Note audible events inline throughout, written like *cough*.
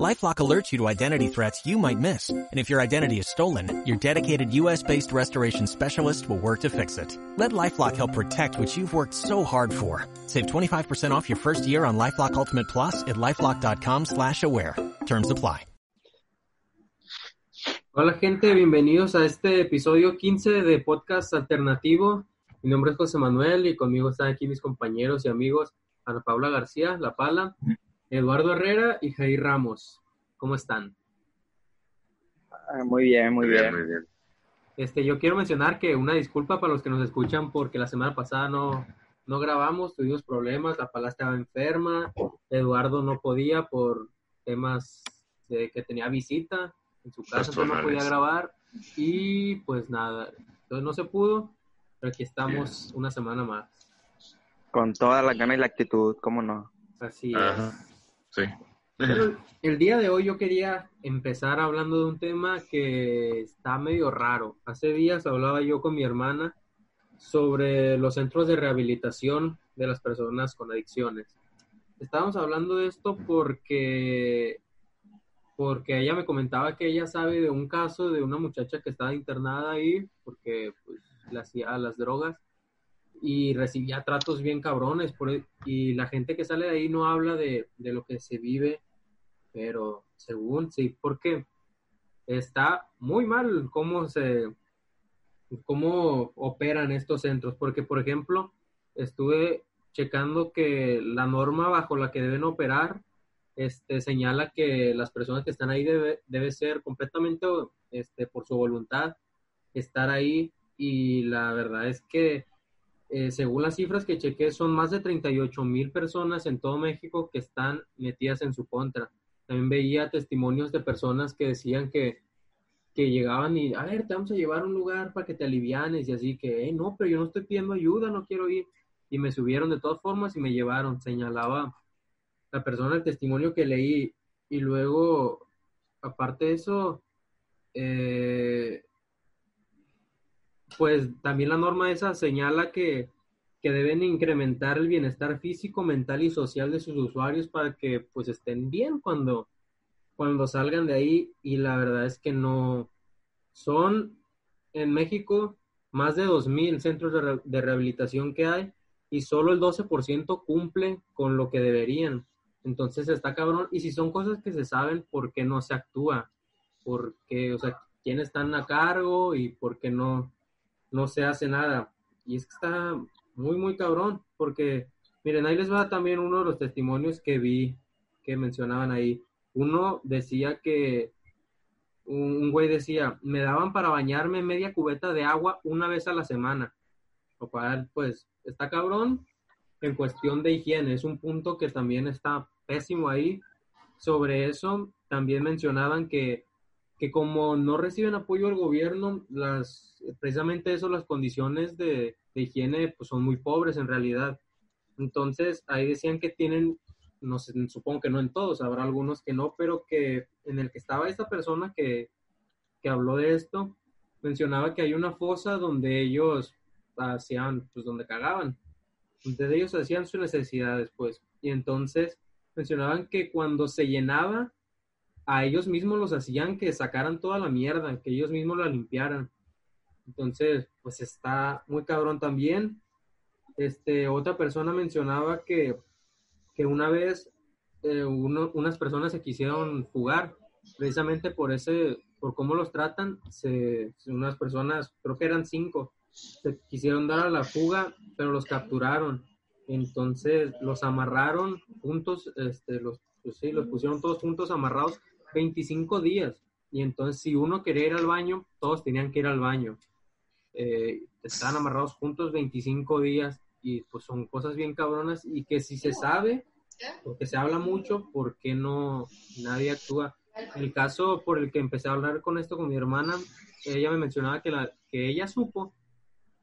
LifeLock alerts you to identity threats you might miss. And if your identity is stolen, your dedicated U.S.-based restoration specialist will work to fix it. Let LifeLock help protect what you've worked so hard for. Save 25% off your first year on LifeLock Ultimate Plus at LifeLock.com slash aware. Terms apply. Hola gente, bienvenidos a este episodio 15 de Podcast Alternativo. Mi nombre es José Manuel y conmigo están aquí mis compañeros y amigos Ana Paula García, La Pala, Eduardo Herrera y Jair Ramos. ¿Cómo están? Ah, muy bien, muy bien. Muy bien. Este, yo quiero mencionar que una disculpa para los que nos escuchan porque la semana pasada no, no grabamos, tuvimos problemas, La Pala estaba enferma, Eduardo no podía por temas de que tenía visita en su casa, no podía grabar y pues nada, entonces no se pudo, pero aquí estamos una semana más. Con toda la gana y la actitud, ¿cómo no? Así es. Sí. el día de hoy yo quería empezar hablando de un tema que está medio raro. Hace días hablaba yo con mi hermana sobre los centros de rehabilitación de las personas con adicciones. Estábamos hablando de esto porque porque ella me comentaba que ella sabe de un caso de una muchacha que estaba internada ahí porque pues, le hacía las drogas y recibía tratos bien cabrones. Por, e, y la gente que sale de ahí no habla de, de lo que se vive, pero según sí, porque está muy mal cómo se cómo operan estos centros, porque por ejemplo, estuve checando que la norma bajo la que deben operar este, señala que las personas que están ahí debe, debe ser completamente este, por su voluntad estar ahí y la verdad es que eh, según las cifras que chequé, son más de 38 mil personas en todo México que están metidas en su contra. También veía testimonios de personas que decían que, que llegaban y, a ver, te vamos a llevar a un lugar para que te alivianes y así que, eh, no, pero yo no estoy pidiendo ayuda, no quiero ir. Y me subieron de todas formas y me llevaron, señalaba la persona el testimonio que leí. Y luego, aparte de eso, eh, pues también la norma esa señala que, deben incrementar el bienestar físico, mental y social de sus usuarios para que pues estén bien cuando, cuando salgan de ahí y la verdad es que no son en México más de 2.000 centros de, rehabilitación que hay y solo el 12% cumple con lo que deberían. Entonces está cabrón. Y si son cosas que se saben, ¿por qué no se actúa? Porque, o sea, quiénes están a cargo y por qué no, no se hace nada. Y es que está muy, muy cabrón, porque, miren, ahí les va también uno de los testimonios que vi que mencionaban ahí. Uno decía que, un, güey decía, me daban para bañarme media cubeta de agua una vez a la semana. Lo cual, pues, está cabrón en cuestión de higiene. Es un punto que también está pésimo ahí. Sobre eso, también mencionaban que que como no reciben apoyo del gobierno, las, precisamente eso, las condiciones de, higiene pues son muy pobres en realidad. Entonces, ahí decían que tienen, no sé, supongo que no en todos, habrá algunos que no, pero que en el que estaba esta persona que, que habló de esto, mencionaba que hay una fosa donde ellos hacían, pues donde cagaban. Entonces ellos hacían sus necesidades, pues. Y entonces mencionaban que cuando se llenaba, a ellos mismos los hacían que sacaran toda la mierda, que ellos mismos la limpiaran. Entonces, pues está muy cabrón también. Este, otra persona mencionaba que, que una vez eh, unas personas se quisieron fugar, precisamente por ese, por cómo los tratan, se, unas personas, creo que eran cinco, se quisieron dar a la fuga, pero los capturaron. Entonces los amarraron juntos, este, los, pues sí, los pusieron todos juntos amarrados 25 días. Y entonces si uno quería ir al baño, todos tenían que ir al baño. Eh, estaban amarrados juntos 25 días y pues son cosas bien cabronas y que si se sabe, porque se habla mucho, ¿por qué no nadie actúa? El caso por el que empecé a hablar con esto con mi hermana, ella me mencionaba que, la, que ella supo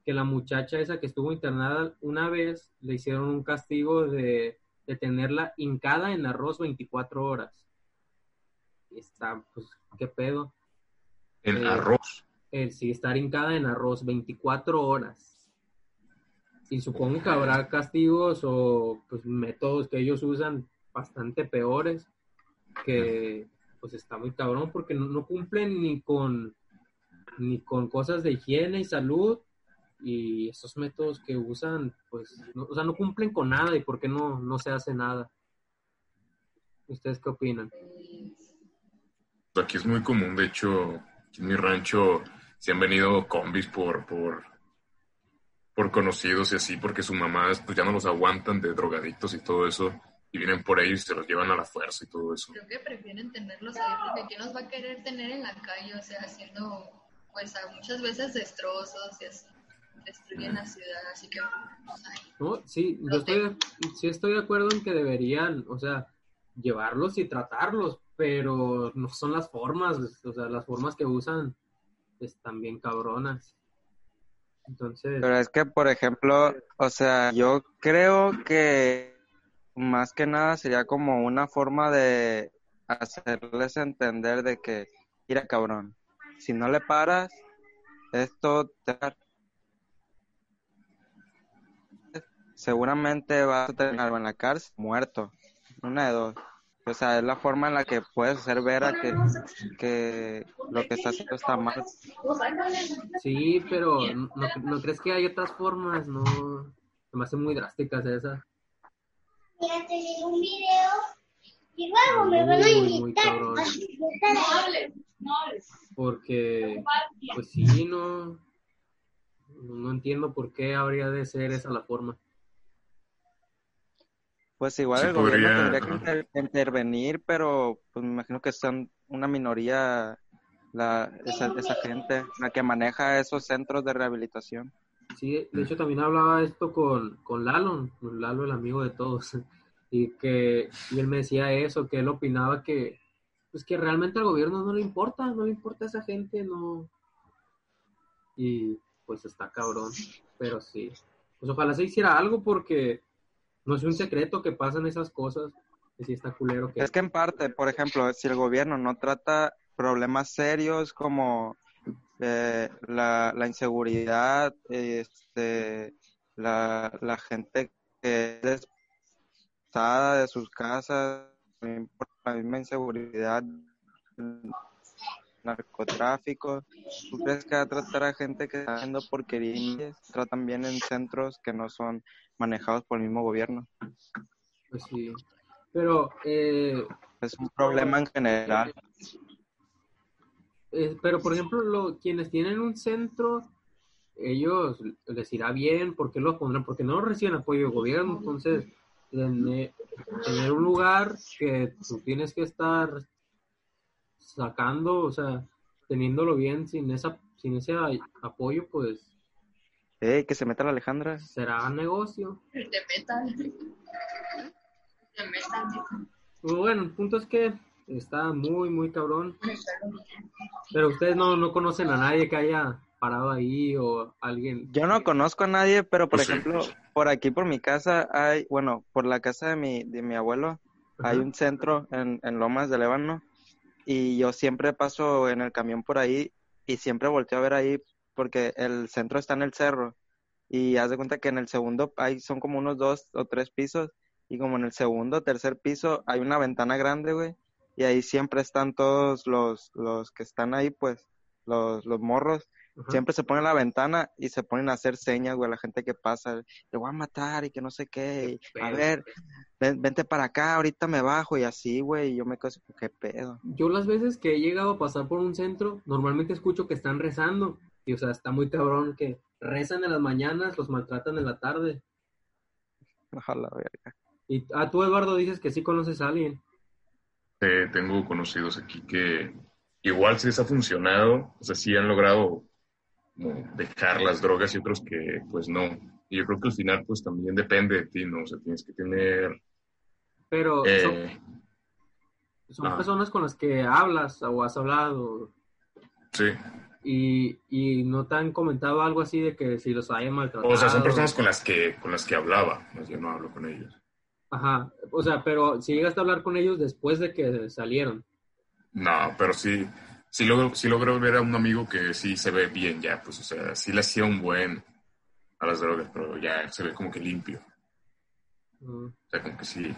que la muchacha esa que estuvo internada una vez le hicieron un castigo de, de tenerla hincada en arroz 24 horas está, pues, ¿qué pedo? En Eh, arroz. El sí, estar hincada en arroz 24 horas. Y supongo que habrá castigos o pues métodos que ellos usan bastante peores, que pues está muy cabrón porque no, no cumplen ni con ni con cosas de higiene y salud y esos métodos que usan pues no, o sea no cumplen con nada y por qué no no se hace nada ustedes qué opinan Aquí es muy común, de hecho, en mi rancho se han venido combis por, por, por conocidos y así, porque sus mamás pues ya no los aguantan de drogadictos y todo eso, y vienen por ellos y se los llevan a la fuerza y todo eso. Creo que prefieren tenerlos ahí porque ¿quién los va a querer tener en la calle? O sea, haciendo, pues, a muchas veces destrozos y así, destruyen la ciudad, así que, pues, ay, No, sí, yo estoy, sí estoy de acuerdo en que deberían, o sea, llevarlos y tratarlos, pero no son las formas, o sea, las formas que usan están bien cabronas. Entonces, Pero es que, por ejemplo, o sea, yo creo que más que nada sería como una forma de hacerles entender de que, mira, cabrón, si no le paras, esto te seguramente vas a terminar en la cárcel muerto, una de dos. O sea, es la forma en la que puedes hacer ver a que, que lo que está haciendo está mal. sí, pero no, no crees que hay otras formas? No, se me hacen muy drásticas esas. Mira, te llegó un video y luego me van a invitar. cabrón. Porque, pues sí, no, no entiendo por qué habría de ser esa la forma. Pues igual Sí el gobierno tendría que inter- intervenir, pero pues me imagino que son una minoría la, esa, esa gente la que maneja esos centros de rehabilitación. Sí, de hecho también hablaba esto con, con Lalo, con Lalo el amigo de todos, *laughs* y que y él me decía eso, que él opinaba que pues que realmente al gobierno no le importa, no le importa a esa gente, no. Y pues está cabrón, pero sí. Pues ojalá se hiciera algo porque no es un secreto que pasan esas cosas, está culero que Es que en parte, por ejemplo, si el gobierno no trata problemas serios como eh, la, la inseguridad, este, la, la gente que es desplazada de sus casas, la misma inseguridad, narcotráfico. ¿Tú crees que va a tratar a gente que está haciendo porquerías? Tratan bien en centros que no son manejados por el mismo gobierno. pues sí. Pero eh, Es un problema en general. Eh, pero, por ejemplo, lo, quienes tienen un centro, ellos les irá bien, ¿por qué los pondrán? Porque no reciben apoyo del gobierno, entonces tener, tener un lugar que tú tienes que estar sacando, o sea, teniéndolo bien sin esa sin ese apoyo, pues Ey, que se meta la Alejandra. será negocio. te metan. *laughs* Te metan. Pues bueno, el punto es que está muy, muy cabrón. Pero ustedes no, no conocen a nadie que haya parado ahí o alguien. Yo no conozco a nadie, pero por Pues ejemplo, por aquí por mi casa hay, bueno, por la casa de mi, de mi abuelo, hay un centro en, en Lomas de Lébano y yo siempre paso en el camión por ahí y siempre volteo a ver ahí porque el centro está en el cerro y haz de cuenta que en el segundo hay, son como unos dos o tres pisos y como en el segundo o tercer piso hay una ventana grande, güey, y ahí siempre están todos los, los que están ahí, pues, los, los morros. Siempre se ponen a la ventana y se ponen a hacer señas, güey, a la gente que pasa, le voy a matar y que no sé qué, y, a ver, ven- vente para acá, ahorita me bajo y así, güey, y yo me quedo así, qué pedo. Yo las veces que he llegado a pasar por un centro, normalmente escucho que están rezando. Y o sea, está muy cabrón que rezan en las mañanas, los maltratan en la tarde. Ojalá, verga. Y a tú, Eduardo, dices que sí conoces a alguien. Eh, tengo conocidos aquí que igual sí les ha funcionado, o sea, sí han logrado como dejar las drogas y otros que pues no. Y yo creo que al final pues también depende de ti, ¿no? O sea, tienes que tener... Pero eh, son, son ah. personas con las que hablas o has hablado. sí. Y, y no te han comentado algo así de que si los hayan maltratado. O sea, son personas con las que, con las que hablaba, yo no hablo con ellos. Ajá. O sea, pero si llegaste a hablar con ellos después de que salieron. No, pero sí, sí logro, sí logro ver a un amigo que sí se ve bien ya, pues, o sea, sí le hacía un buen a las drogas, pero ya se ve como que limpio. Mm, O sea, como que sí,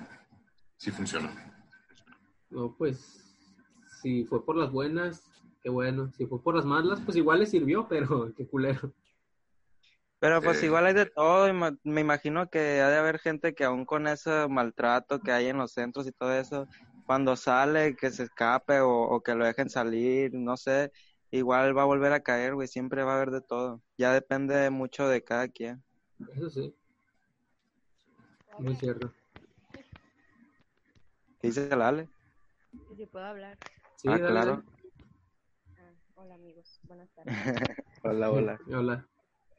sí funciona. No, pues, si fue por las buenas, qué bueno. Si fue por las malas, pues igual le sirvió, pero *laughs* qué culero. Pero pues Sí. igual hay de todo, me imagino que ha de haber gente que aún con ese maltrato que hay en los centros y todo eso, cuando sale, que se escape o, o que lo dejen salir, no sé, igual va a volver a caer, güey, siempre va a haber de todo. Ya depende mucho de cada quien. Eso sí, muy cierto. ¿Qué dice el Ale? Si puedo hablar. Sí, Ah, dale, claro. Ah, hola amigos, buenas *laughs* tardes. Hola, hola. Hola.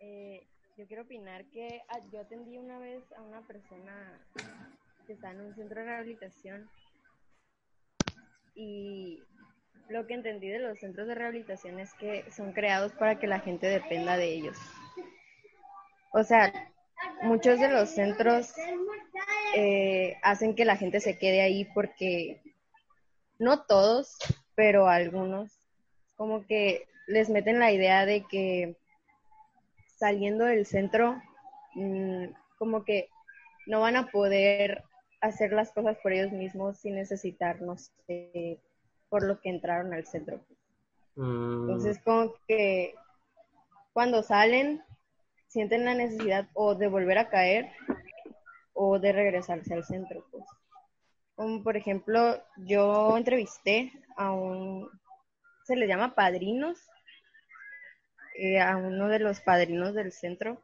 Eh, yo quiero opinar que ah, yo atendí una vez a una persona que está en un centro de rehabilitación y lo que entendí de los centros de rehabilitación es que son creados para que la gente dependa de ellos. O sea, muchos de los centros eh, hacen que la gente se quede ahí porque no todos, pero algunos, como que les meten la idea de que saliendo del centro, mm, como que no van a poder hacer las cosas por ellos mismos sin necesitar, no sé, por lo que entraron al centro. Mm, Entonces, como que cuando salen, sienten la necesidad o de volver a caer o de regresarse al centro. Pues. Como por ejemplo, yo entrevisté a un, se les llama padrinos, eh, a uno de los padrinos del centro.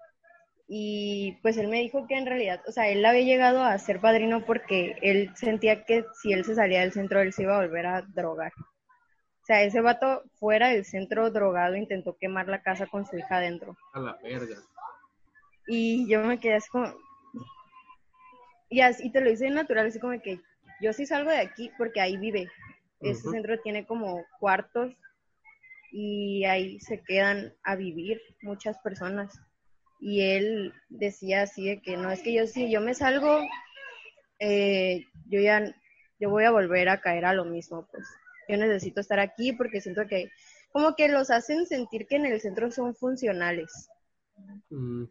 Y pues él me dijo que en realidad, o sea, él había llegado a ser padrino porque él sentía que si él se salía del centro, él se iba a volver a drogar. O sea, ese vato fuera del centro drogado intentó quemar la casa con su hija adentro. a la verga. Y yo me quedé así como... Y así y te lo hice natural, así como que yo sí salgo de aquí porque ahí vive. Ese centro tiene como cuartos y ahí se quedan a vivir muchas personas. Y él decía así de que no, es que yo si yo me salgo, eh, yo ya, yo voy a volver a caer a lo mismo, pues yo necesito estar aquí porque siento que como que los hacen sentir que en el centro son funcionales Mm,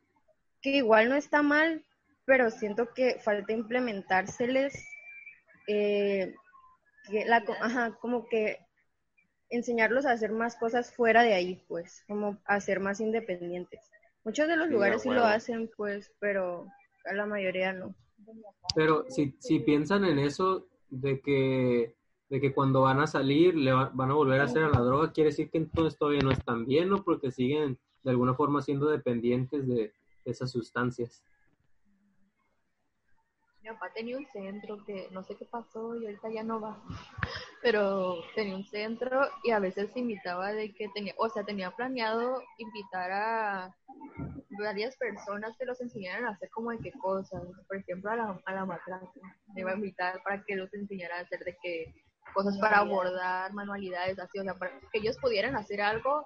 que igual no está mal, pero siento que falta implementárseles eh, que la, ajá, como que enseñarlos a hacer más cosas fuera de ahí, pues, como a ser más independientes. Muchos de los Sí, lugares sí lo hacen, pues, pero a la mayoría no. Pero si, si piensan en eso de que, de que cuando van a salir le va- van a volver a hacer a la droga, quiere decir que entonces todavía no están bien, ¿no? Porque siguen de alguna forma siendo dependientes de esas sustancias. Mi papá tenía un centro que no sé qué pasó y ahorita ya no va. Pero tenía un centro y a veces invitaba de que tenía, o sea, tenía planeado invitar a varias personas que los enseñaran a hacer como de qué cosas. Por ejemplo, a la, a la matraca. Me iba a invitar para que los enseñara a hacer de qué cosas para abordar, manualidades, así, o sea, para que ellos pudieran hacer algo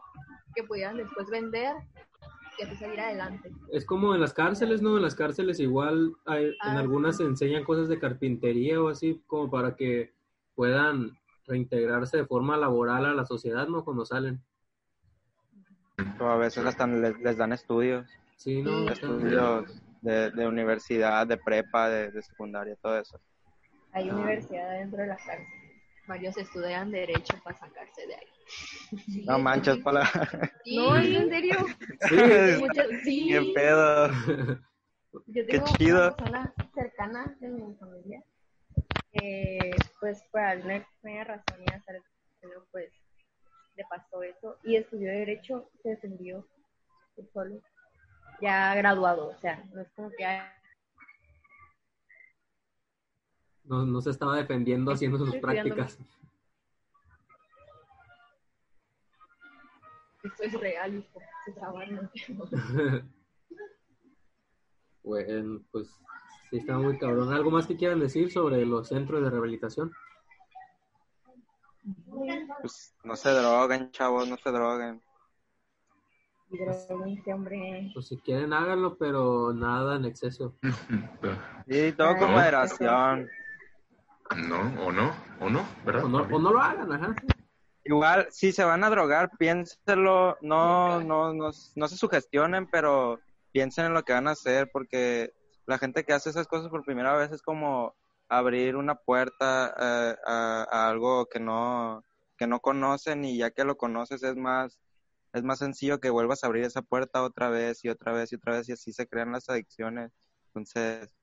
que pudieran después vender y así salir adelante. Es como en las cárceles, ¿no? En las cárceles igual hay, en Ah, algunas se enseñan cosas de carpintería o así, como para que puedan reintegrarse de forma laboral a la sociedad, ¿no? Cuando salen. O a veces hasta les, les dan estudios, Sí, ¿no? Estudios de, de universidad, de prepa, de, de secundaria, todo eso. Hay Ah. universidad dentro de la cárcel. Varios estudian derecho para sacarse de ahí. No manches, para Sí, No, ¿es en serio? Sí. Sí. Qué pedo. Yo Qué tengo chido. una persona cercana de mi familia pues, por alguna extraña razón y azar, pero, pues, le pasó eso y estudió Derecho, se defendió solo, ya graduado, o sea, no es como que hay- No, no se estaba defendiendo haciendo sus prácticas. Esto es real, hijo. Se trabajan. *laughs* Bueno, pues sí está muy cabrón. ¿Algo más que quieran decir sobre los centros de rehabilitación? Pues no se droguen, chavos, no se droguen. Hombre. Pues si quieren háganlo, pero nada en exceso. *laughs* Y todo con Ay, moderación. No, o no, o no, ¿verdad? O no, o no lo hagan, ajá. Igual, si se van a drogar, piénselo, no, no, no, no se sugestionen, pero piensen en lo que van a hacer, porque la gente que hace esas cosas por primera vez es como abrir una puerta eh, a, a algo que no, que no conocen y ya que lo conoces es más, es más sencillo que vuelvas a abrir esa puerta otra vez y otra vez y otra vez y así se crean las adicciones. Entonces,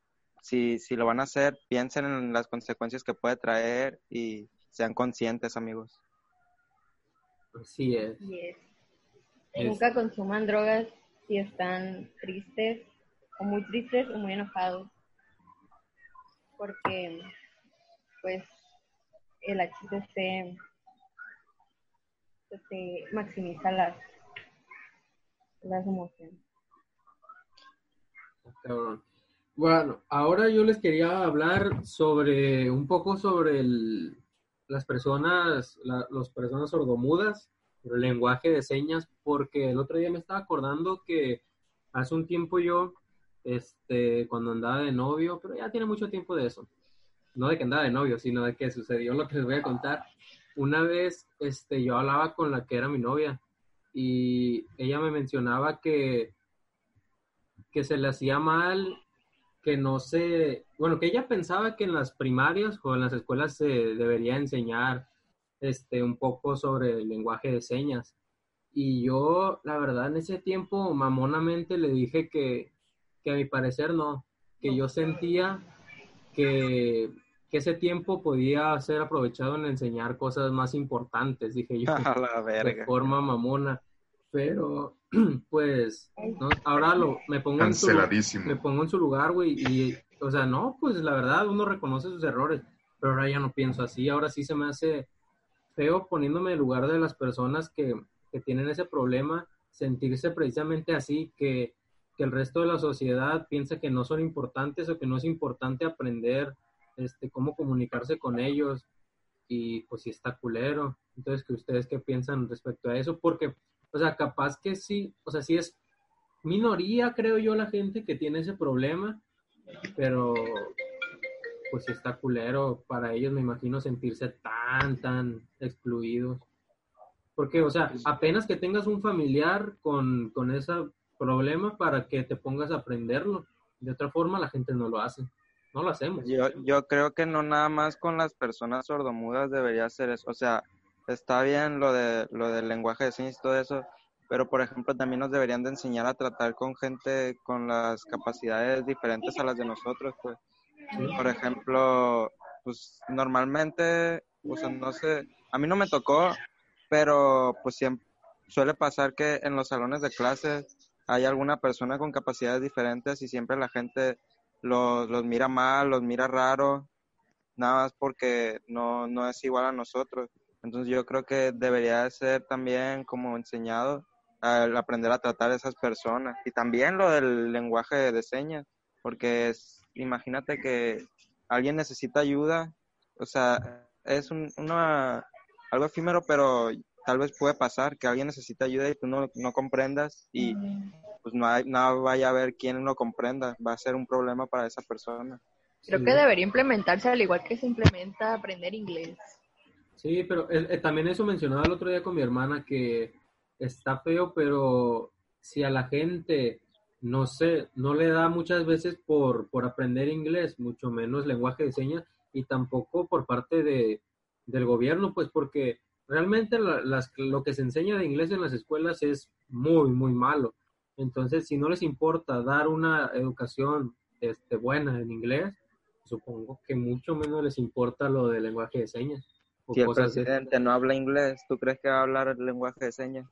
si, si lo van a hacer, piensen en las consecuencias que puede traer y sean conscientes, amigos. Así es. Yes. Es- Nunca consuman drogas si están tristes, o muy tristes o muy enojados. Porque, pues, el HTC se maximiza las, las emociones. Bueno, ahora yo les quería hablar sobre un poco sobre el- las personas, la- las personas sordomudas, el lenguaje de señas, porque el otro día me estaba acordando que hace un tiempo yo, este, cuando andaba de novio, pero ya tiene mucho tiempo de eso, no de que andaba de novio, sino de que sucedió lo que les voy a contar. Una vez, este, yo hablaba con la que era mi novia y ella me mencionaba que que se le hacía mal, que no se, bueno, que ella pensaba que en las primarias o en las escuelas se debería enseñar este un poco sobre el lenguaje de señas. Y yo, la verdad, en ese tiempo mamonamente le dije que, que a mi parecer no, que yo sentía que, que ese tiempo podía ser aprovechado en enseñar cosas más importantes, dije yo *laughs* A la de forma mamona. Pero, *clears throat* pues, ¿no? ahora lo, me pongo en su, me pongo en su lugar, güey, y, o sea, no, pues la verdad, uno reconoce sus errores, pero ahora ya no pienso así, ahora sí se me hace feo poniéndome en el lugar de las personas que, que tienen ese problema, sentirse precisamente así, que, que el resto de la sociedad piensa que no son importantes o que no es importante aprender este, cómo comunicarse con ellos, y pues sí está culero. Entonces, que ustedes qué piensan respecto a eso? Porque, o sea, capaz que sí, o sea, sí es minoría, creo yo, la gente que tiene ese problema, pero pues está culero para ellos, me imagino, sentirse tan, tan excluidos. Porque, o sea, apenas que tengas un familiar con, con ese problema para que te pongas a aprenderlo. De otra forma, la gente no lo hace. No lo hacemos. Yo, yo creo que no nada más con las personas sordomudas debería ser eso. O sea, está bien lo de lo del lenguaje de señas y todo eso, pero por ejemplo también nos deberían de enseñar a tratar con gente con las capacidades diferentes a las de nosotros, pues. Por ejemplo, pues normalmente, o sea, no sé, a mí no me tocó, pero pues siempre suele pasar que en los salones de clases hay alguna persona con capacidades diferentes y siempre la gente los, los mira mal, los mira raro, nada más porque no, no es igual a nosotros. Entonces yo creo que debería de ser también como enseñado al aprender a tratar a esas personas. Y también lo del lenguaje de señas, porque es, imagínate que alguien necesita ayuda, o sea, es un, una, algo efímero, pero tal vez puede pasar que alguien necesita ayuda y tú no, no comprendas y pues no, hay, no vaya a haber quien lo comprenda, va a ser un problema para esa persona. Creo Sí. que debería implementarse al igual que se implementa aprender inglés. Sí, pero eh, eh, también eso mencionaba el otro día con mi hermana que está feo, pero si a la gente no sé, no le da muchas veces por, por aprender inglés, mucho menos lenguaje de señas, y tampoco por parte de, del gobierno, pues porque realmente la- las, lo que se enseña de inglés en las escuelas es muy, muy malo. Entonces, si no les importa dar una educación este, buena en inglés, supongo que mucho menos les importa lo del lenguaje de señas. O Si el de- presidente no habla inglés, ¿tú crees que va a hablar el lenguaje de señas?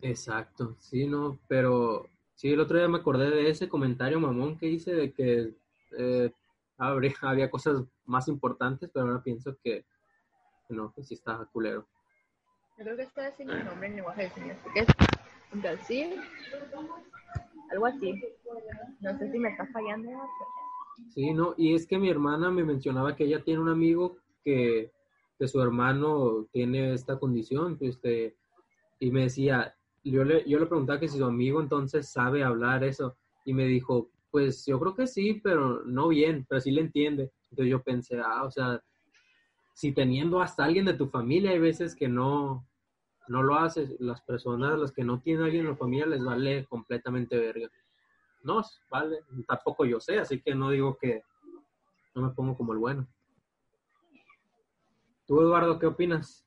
Exacto, sí, no, pero sí, el otro día me acordé de ese comentario mamón que hice de que eh, habría, *laughs* había cosas más importantes, pero ahora pienso que que no, que sí está culero. Yo creo que está sin el nombre en lenguaje de señas. porque es algo así. No sé si me está fallando. pero- Sí, no, y es que mi hermana me mencionaba que ella tiene un amigo que, que su hermano tiene esta condición, pues, este, y me decía, yo le, yo le preguntaba que si su amigo entonces sabe hablar eso, y me dijo, pues yo creo que sí, pero no bien, pero sí le entiende. Entonces yo pensé, ah, o sea, si teniendo hasta alguien de tu familia, hay veces que no, no lo haces, las personas, las que no tienen alguien en la familia, les vale completamente verga. No, vale, tampoco yo sé, así que no digo que no me pongo como el bueno. ¿Tú, Eduardo, qué opinas?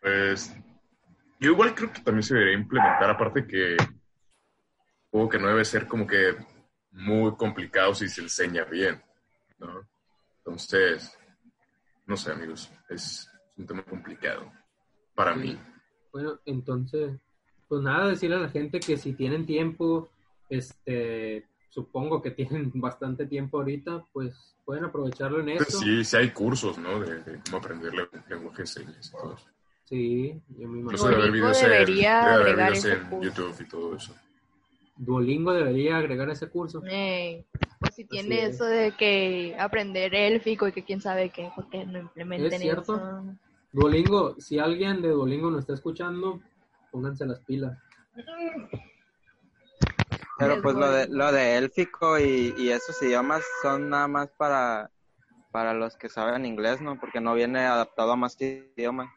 Pues yo igual creo que también se debería implementar, aparte que juego que no debe ser como que muy complicado si se enseña bien, ¿no? Entonces, no sé, amigos, es un tema complicado para Sí. mí. Bueno, entonces, pues nada, decirle a la gente que si tienen tiempo, este, supongo que tienen *laughs* bastante tiempo ahorita, pues pueden aprovecharlo en esto. Pues Sí, sí hay cursos, ¿no? De, de cómo aprender le- lenguaje de señas y todo eso. Sí, yo me Incluso imagino. debe haber Duolingo videos, en, debería debe haber agregar videos ese en curso. YouTube y todo eso. Duolingo debería agregar ese curso. Eh, pues si tiene es. eso de que aprender élfico y que quién sabe qué, porque no implementen ¿Es cierto? eso. Duolingo, si alguien de Duolingo nos está escuchando, pónganse las pilas. Pero Es pues lo de, lo de élfico y, y esos idiomas son nada más para, para los que saben inglés, ¿no? Porque no viene adaptado a más idiomas.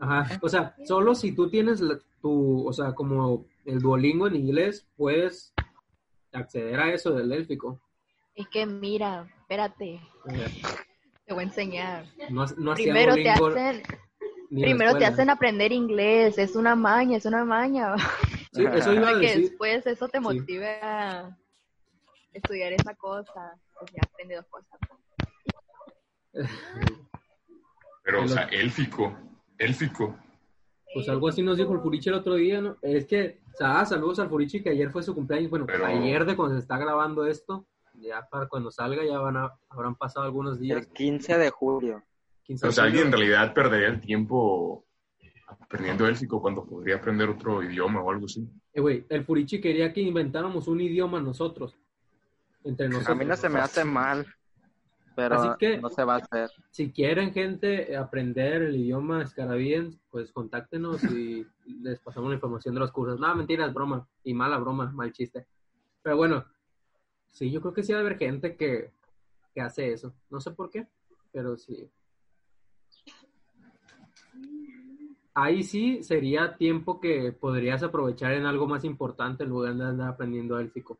Ajá, o sea, solo si tú tienes la- tu, o sea, como el Duolingo en inglés, puedes acceder a eso del élfico. Es que mira, espérate, Eh, te voy a enseñar. No, no hacía Primero te hacen, primero te hacen aprender inglés, es una maña, es una maña. *laughs* Sí, eso iba a Para que decir. después eso te Sí. motive a estudiar esa cosa. Pues ya aprende dos cosas. *laughs* Pero, o El sea, élfico, élfico. Pues algo así nos dijo el Furichi el otro día, ¿no? Es que, o sea, ah, saludos al Furichi que ayer fue su cumpleaños. Bueno, Pero- ayer de cuando se está grabando esto, ya para cuando salga ya van a, habrán pasado algunos días. El 15 de julio. 15 O sea, alguien en realidad perdería el tiempo aprendiendo élfico cuando podría aprender otro idioma o algo así. Eh, güey, el Furichi quería que inventáramos un idioma nosotros. Entre nosotros. A mí no se me hace mal, pero Así que- no se va a hacer. Si quieren, gente, aprender el idioma escarabíen, pues contáctenos y les pasamos la información de los cursos. No, mentira, es broma. Y mala broma, mal chiste. Pero bueno, sí, yo creo que sí va a haber gente que, que hace eso. No sé por qué, pero sí. Ahí sí sería tiempo que podrías aprovechar en algo más importante en lugar de andar aprendiendo élfico.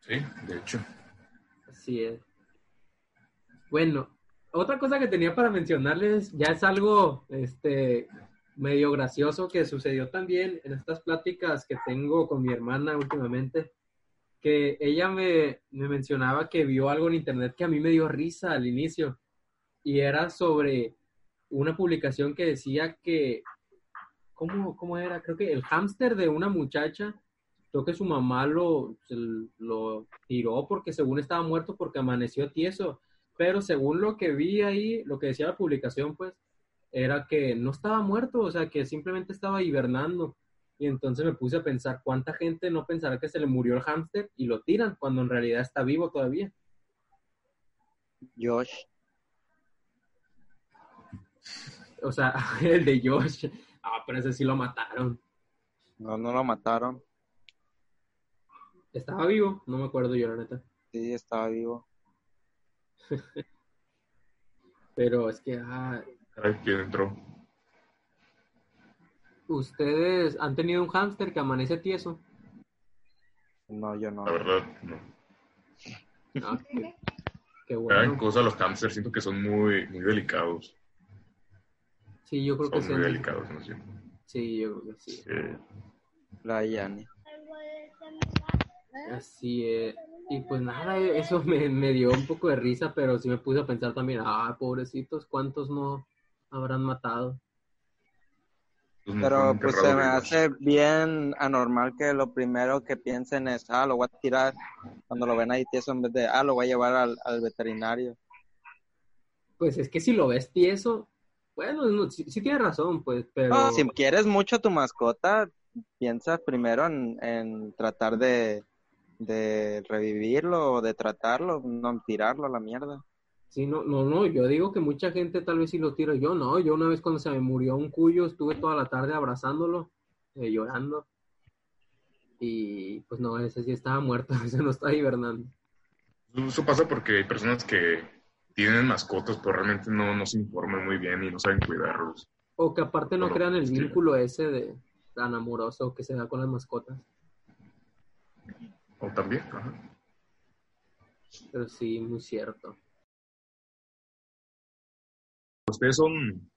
Sí, de hecho. Así es. Bueno, otra cosa que tenía para mencionarles, ya es algo este medio gracioso que sucedió también en estas pláticas que tengo con mi hermana últimamente, que ella me, me mencionaba que vio algo en internet que a mí me dio risa al inicio, y era sobre una publicación que decía que, ¿cómo, cómo era? Creo que el hámster de una muchacha creo que su mamá lo, lo tiró porque según estaba muerto porque amaneció tieso. Pero según lo que vi ahí, lo que decía la publicación, pues, era que no estaba muerto, o sea, que simplemente estaba hibernando. Y entonces me puse a pensar cuánta gente no pensará que se le murió el hámster y lo tiran cuando en realidad está vivo todavía. Josh. O sea, *laughs* el de Josh. Ah, pero ese sí lo mataron. No, no lo mataron. Estaba vivo, no me acuerdo yo, la neta. Sí, estaba vivo. *laughs* Pero es que, ah, Caray, ¿quién entró? ustedes han tenido un hámster que amanece tieso. No, yo no. La verdad, no. Ah, qué, qué bueno. cosas los hamsters, siento que son muy, muy delicados. Sí, yo creo que Son sí. muy delicados, no. Sí, yo creo que sí. Eh, La. Así es. Y pues nada, eso me, me dio un poco de risa, pero sí me puse a pensar también, ah, pobrecitos, ¿cuántos no habrán matado? los Pero pues se me hace bien anormal que lo primero que piensen es, ah, lo voy a tirar cuando lo ven ahí tieso en vez de, ah, lo voy a llevar al, al veterinario. Pues es que si lo ves tieso, bueno, no, sí, sí tienes razón, pues, pero... Si quieres mucho a tu mascota, piensa primero en, en tratar de, de revivirlo o de tratarlo, no en tirarlo a la mierda. Sí, no, no, no, yo digo que mucha gente tal vez sí lo tira, yo no, yo una vez cuando se me murió un cuyo estuve toda la tarde abrazándolo, eh, llorando. Y pues no, ese sí estaba muerto, *laughs* ese no estaba hibernando. Eso pasa porque hay personas que tienen mascotas, pero realmente no, no se informan muy bien y no saben cuidarlos. O que aparte no Bueno, crean el sí. vínculo ese de tan amoroso que se da con las mascotas. O también, ajá. Pero sí, muy cierto. Ustedes son,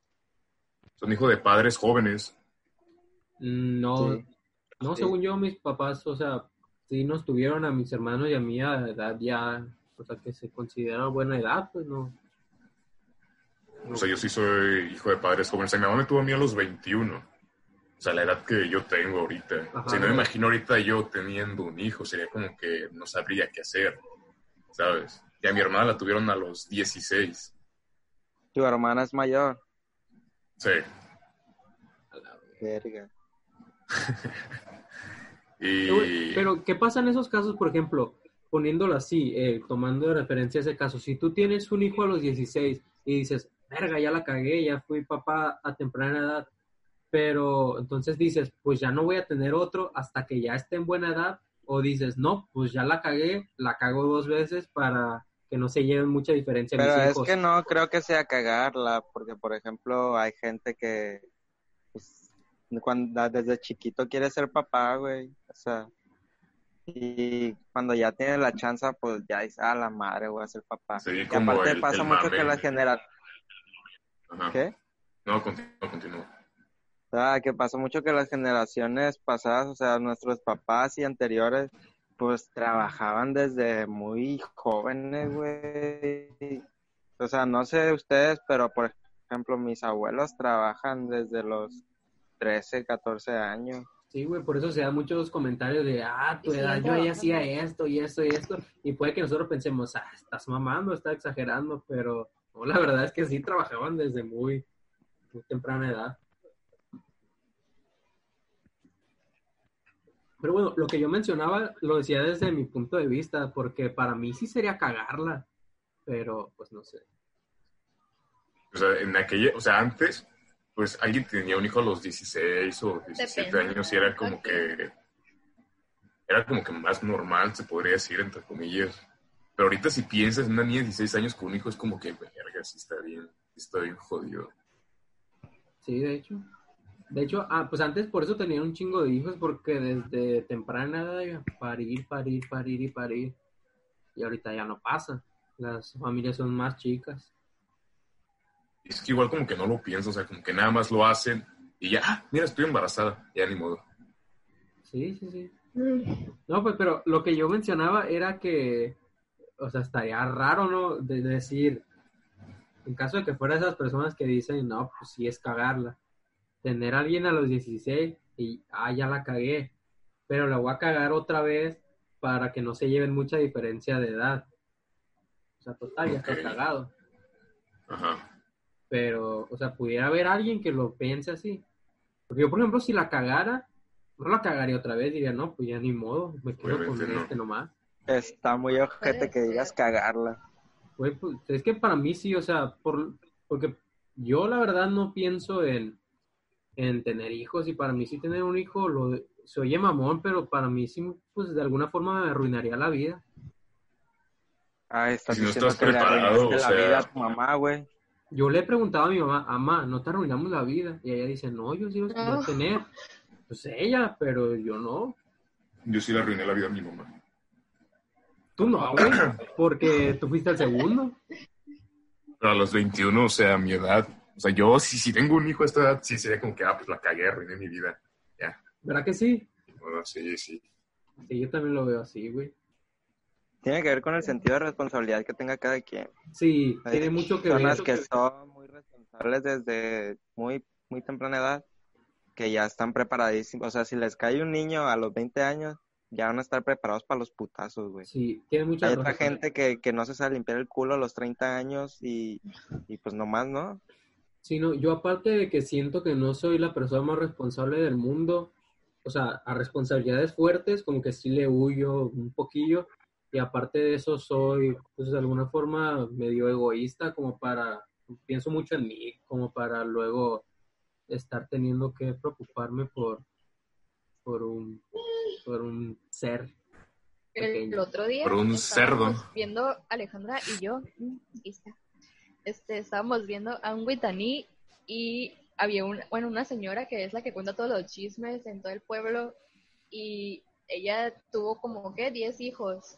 son hijos de padres jóvenes. No, Sí. no, Sí. según yo, mis papás, o sea, sí nos tuvieron a mis hermanos y a mí a edad ya, o sea, que se considera buena edad, pues no. O sea, yo sí soy hijo de padres jóvenes. O sea, mi mamá me tuvo a mí a los 21. O sea, la edad que yo tengo ahorita. Ajá. sea, no me imagino ahorita yo teniendo un hijo. Sería como que no sabría qué hacer. ¿Sabes? Y a mi hermana la tuvieron a los 16. Tu hermana es mayor. Sí. a la. Verga. *laughs* Y... Pero, ¿qué pasa en esos casos, por ejemplo, poniéndolo así, eh, tomando de referencia ese caso? Si tú tienes un hijo a los 16 y dices, verga, ya la cagué, ya fui papá a temprana edad, pero entonces dices, pues ya no voy a tener otro hasta que ya esté en buena edad, o dices, no, pues ya la cagué, la cago dos veces para que no se lleven mucha diferencia Pero mis es hijos. que no creo que sea cagarla, porque por ejemplo hay gente que pues, cuando desde chiquito quiere ser papá, güey. O sea, y cuando ya tiene la chance, pues ya dice, ah, la madre, voy a ser papá. Sí, y aparte el- pasa el mucho mame. que la. Ajá. ¿Qué? No, continúa, continúa. Ah, que pasa mucho que las generaciones pasadas, o sea, nuestros papás y anteriores, pues trabajaban desde muy jóvenes, güey. O sea, no sé ustedes, pero por ejemplo, mis abuelos trabajan desde los 13, 14 años. Sí, güey, por eso se dan muchos comentarios de, ah, tu edad, yo ya trabajando. hacía esto y esto y esto, y puede que nosotros pensemos, ah, estás mamando, estás exagerando, pero no, la verdad es que sí trabajaban desde muy, muy temprana edad. Pero bueno, lo que yo mencionaba lo decía desde mi punto de vista, porque para mí sí sería cagarla, pero pues no sé. O sea, en aquella, o sea, antes, pues alguien tenía un hijo a los 16 o 17 Depende. años y era como que era como que más normal, se podría decir, entre comillas. Pero ahorita si piensas en una niña de 16 años con un hijo, es como que, verga, sí está bien, sí está bien jodido. Sí, de hecho. De hecho, ah, pues antes por eso tenía un chingo de hijos, porque desde temprana edad parir, parir, parir y parir. Y ahorita ya no pasa. Las familias son más chicas. Es que igual como que no lo piensas, o sea, como que nada más lo hacen y ya, ah, mira, estoy embarazada, ya ni modo. Sí, sí, sí. No, pues, pero lo que yo mencionaba era que, o sea, estaría raro, ¿no? De decir, en caso de que fuera esas personas que dicen, no, pues sí es cagarla. Tener a alguien a los 16 y, ah, ya la cagué, pero la voy a cagar otra vez para que no se lleven mucha diferencia de edad. O sea, total, ya Ok. está cagado. Ajá. Pero, o sea, pudiera haber alguien que lo piense así. Porque yo, por ejemplo, si la cagara, no la cagaría otra vez, diría, no, pues ya ni modo, me quedo con Obviamente no. este nomás. Está muy ojete que digas cagarla. Güey, pues, es que para mí sí, o sea, por, porque yo la verdad no pienso en, en tener hijos y para mí sí tener un hijo lo, se oye mamón, pero para mí sí, pues de alguna forma me arruinaría la vida. Ay, estás Si no diciendo estás que le preparado, arruinaste o la vida a tu mamá, güey. Yo le he preguntado a mi mamá, mamá, ¿no te arruinamos la vida? Y ella dice, no, yo sí los quiero No. tener. Pues ella, pero yo no. Yo sí le arruiné la vida a mi mamá. Tú no, güey, porque tú fuiste el segundo. Pero a los 21, o sea, a mi edad, o sea, yo si, si tengo un hijo a esta edad, sí sería como que, ah, pues la cagué, arruiné mi vida. Ya. ¿Verdad que sí? Bueno, sí, sí. Sí, yo también lo veo así, güey. Tiene que ver con el sentido de responsabilidad que tenga cada quien. Sí, Hay tiene mucho que ver. personas que son muy responsables desde muy, muy temprana edad, que ya están preparadísimos. O sea, si les cae un niño a los 20 años, ya van a estar preparados para los putazos, güey. Sí, tiene mucha Hay otra gente que, que no se sabe limpiar el culo a los 30 años y, y pues nomás, ¿no? Sí, no, yo aparte de que siento que no soy la persona más responsable del mundo, o sea, a responsabilidades fuertes, como que sí le huyo un poquillo, y aparte de eso soy, pues de alguna forma medio egoísta, como para, pienso mucho en mí, como para luego estar teniendo que preocuparme por, por un, por un ser. El, otro día Por un cerdo. viendo Alejandra y yo. Este, estábamos viendo a un Witaní y había un, bueno, una señora que es la que cuenta todos los chismes en todo el pueblo y ella tuvo como que 10 hijos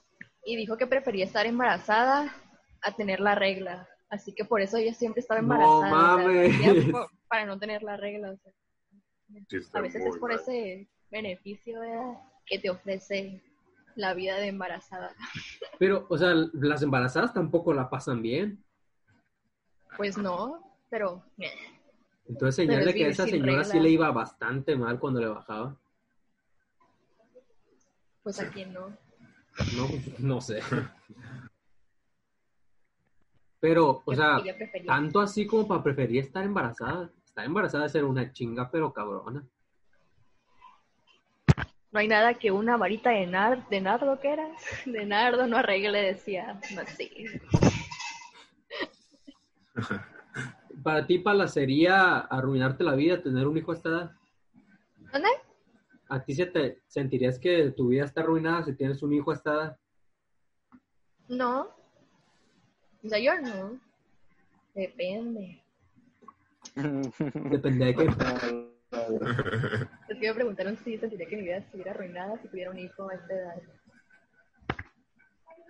y dijo que prefería estar embarazada a tener la regla. Así que por eso ella siempre estaba No embarazada. o sea, mames. por- para no tener la regla. o sea. Sí, está A veces es por mal. ese beneficio ¿verdad? que te ofrece la vida de embarazada. Pero, o sea, las embarazadas tampoco la pasan bien. Pues no, pero Entonces señal de que a esa señora sí le iba bastante mal cuando le bajaba. pues a quien no. No, pues, no sé. *laughs* Pero, o sea, tanto así como para preferir estar embarazada. Estar embarazada es ser una chinga, pero cabrona. No hay nada que una varita de, nar de nardo que era, *laughs* de nardo no arregle, decía. No sé. *laughs* Para ti, Pala, sería arruinarte la vida tener un hijo a esta edad. ¿Dónde? ¿A ti se te sentirías que tu vida está arruinada si tienes un hijo a esta edad? No. O sea, yo no. Depende. *laughs* Depende de qué. Es que me preguntaron si sentiría que mi vida estuviera arruinada si tuviera un hijo a esta edad.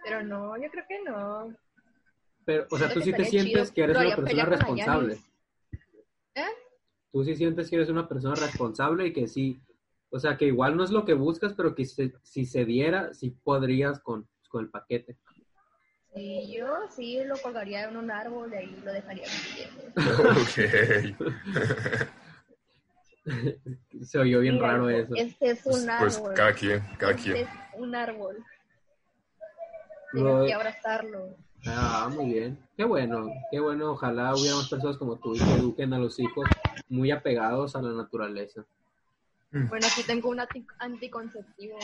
Pero no, yo creo que no. Pero, o sea, tú que sí te sientes chido. que eres una persona responsable. ¿Eh? Tú sí sientes que eres una persona responsable y que sí, o sea, que igual no es lo que buscas, pero que se- si se diera, sí podrías con, con el paquete. Sí, yo sí lo colgaría en un árbol y ahí lo dejaría viviendo. ok. *laughs* Se oyó bien Mira, raro hijo, eso. Este es un Pues árbol. cada quien, cada Este quien. es un árbol. Tienes que abrazarlo. Ah, muy bien. Qué bueno, qué bueno. Ojalá hubiera más personas como tú y que eduquen a los hijos muy apegados a la naturaleza. Bueno, aquí tengo un anti- anticonceptivo.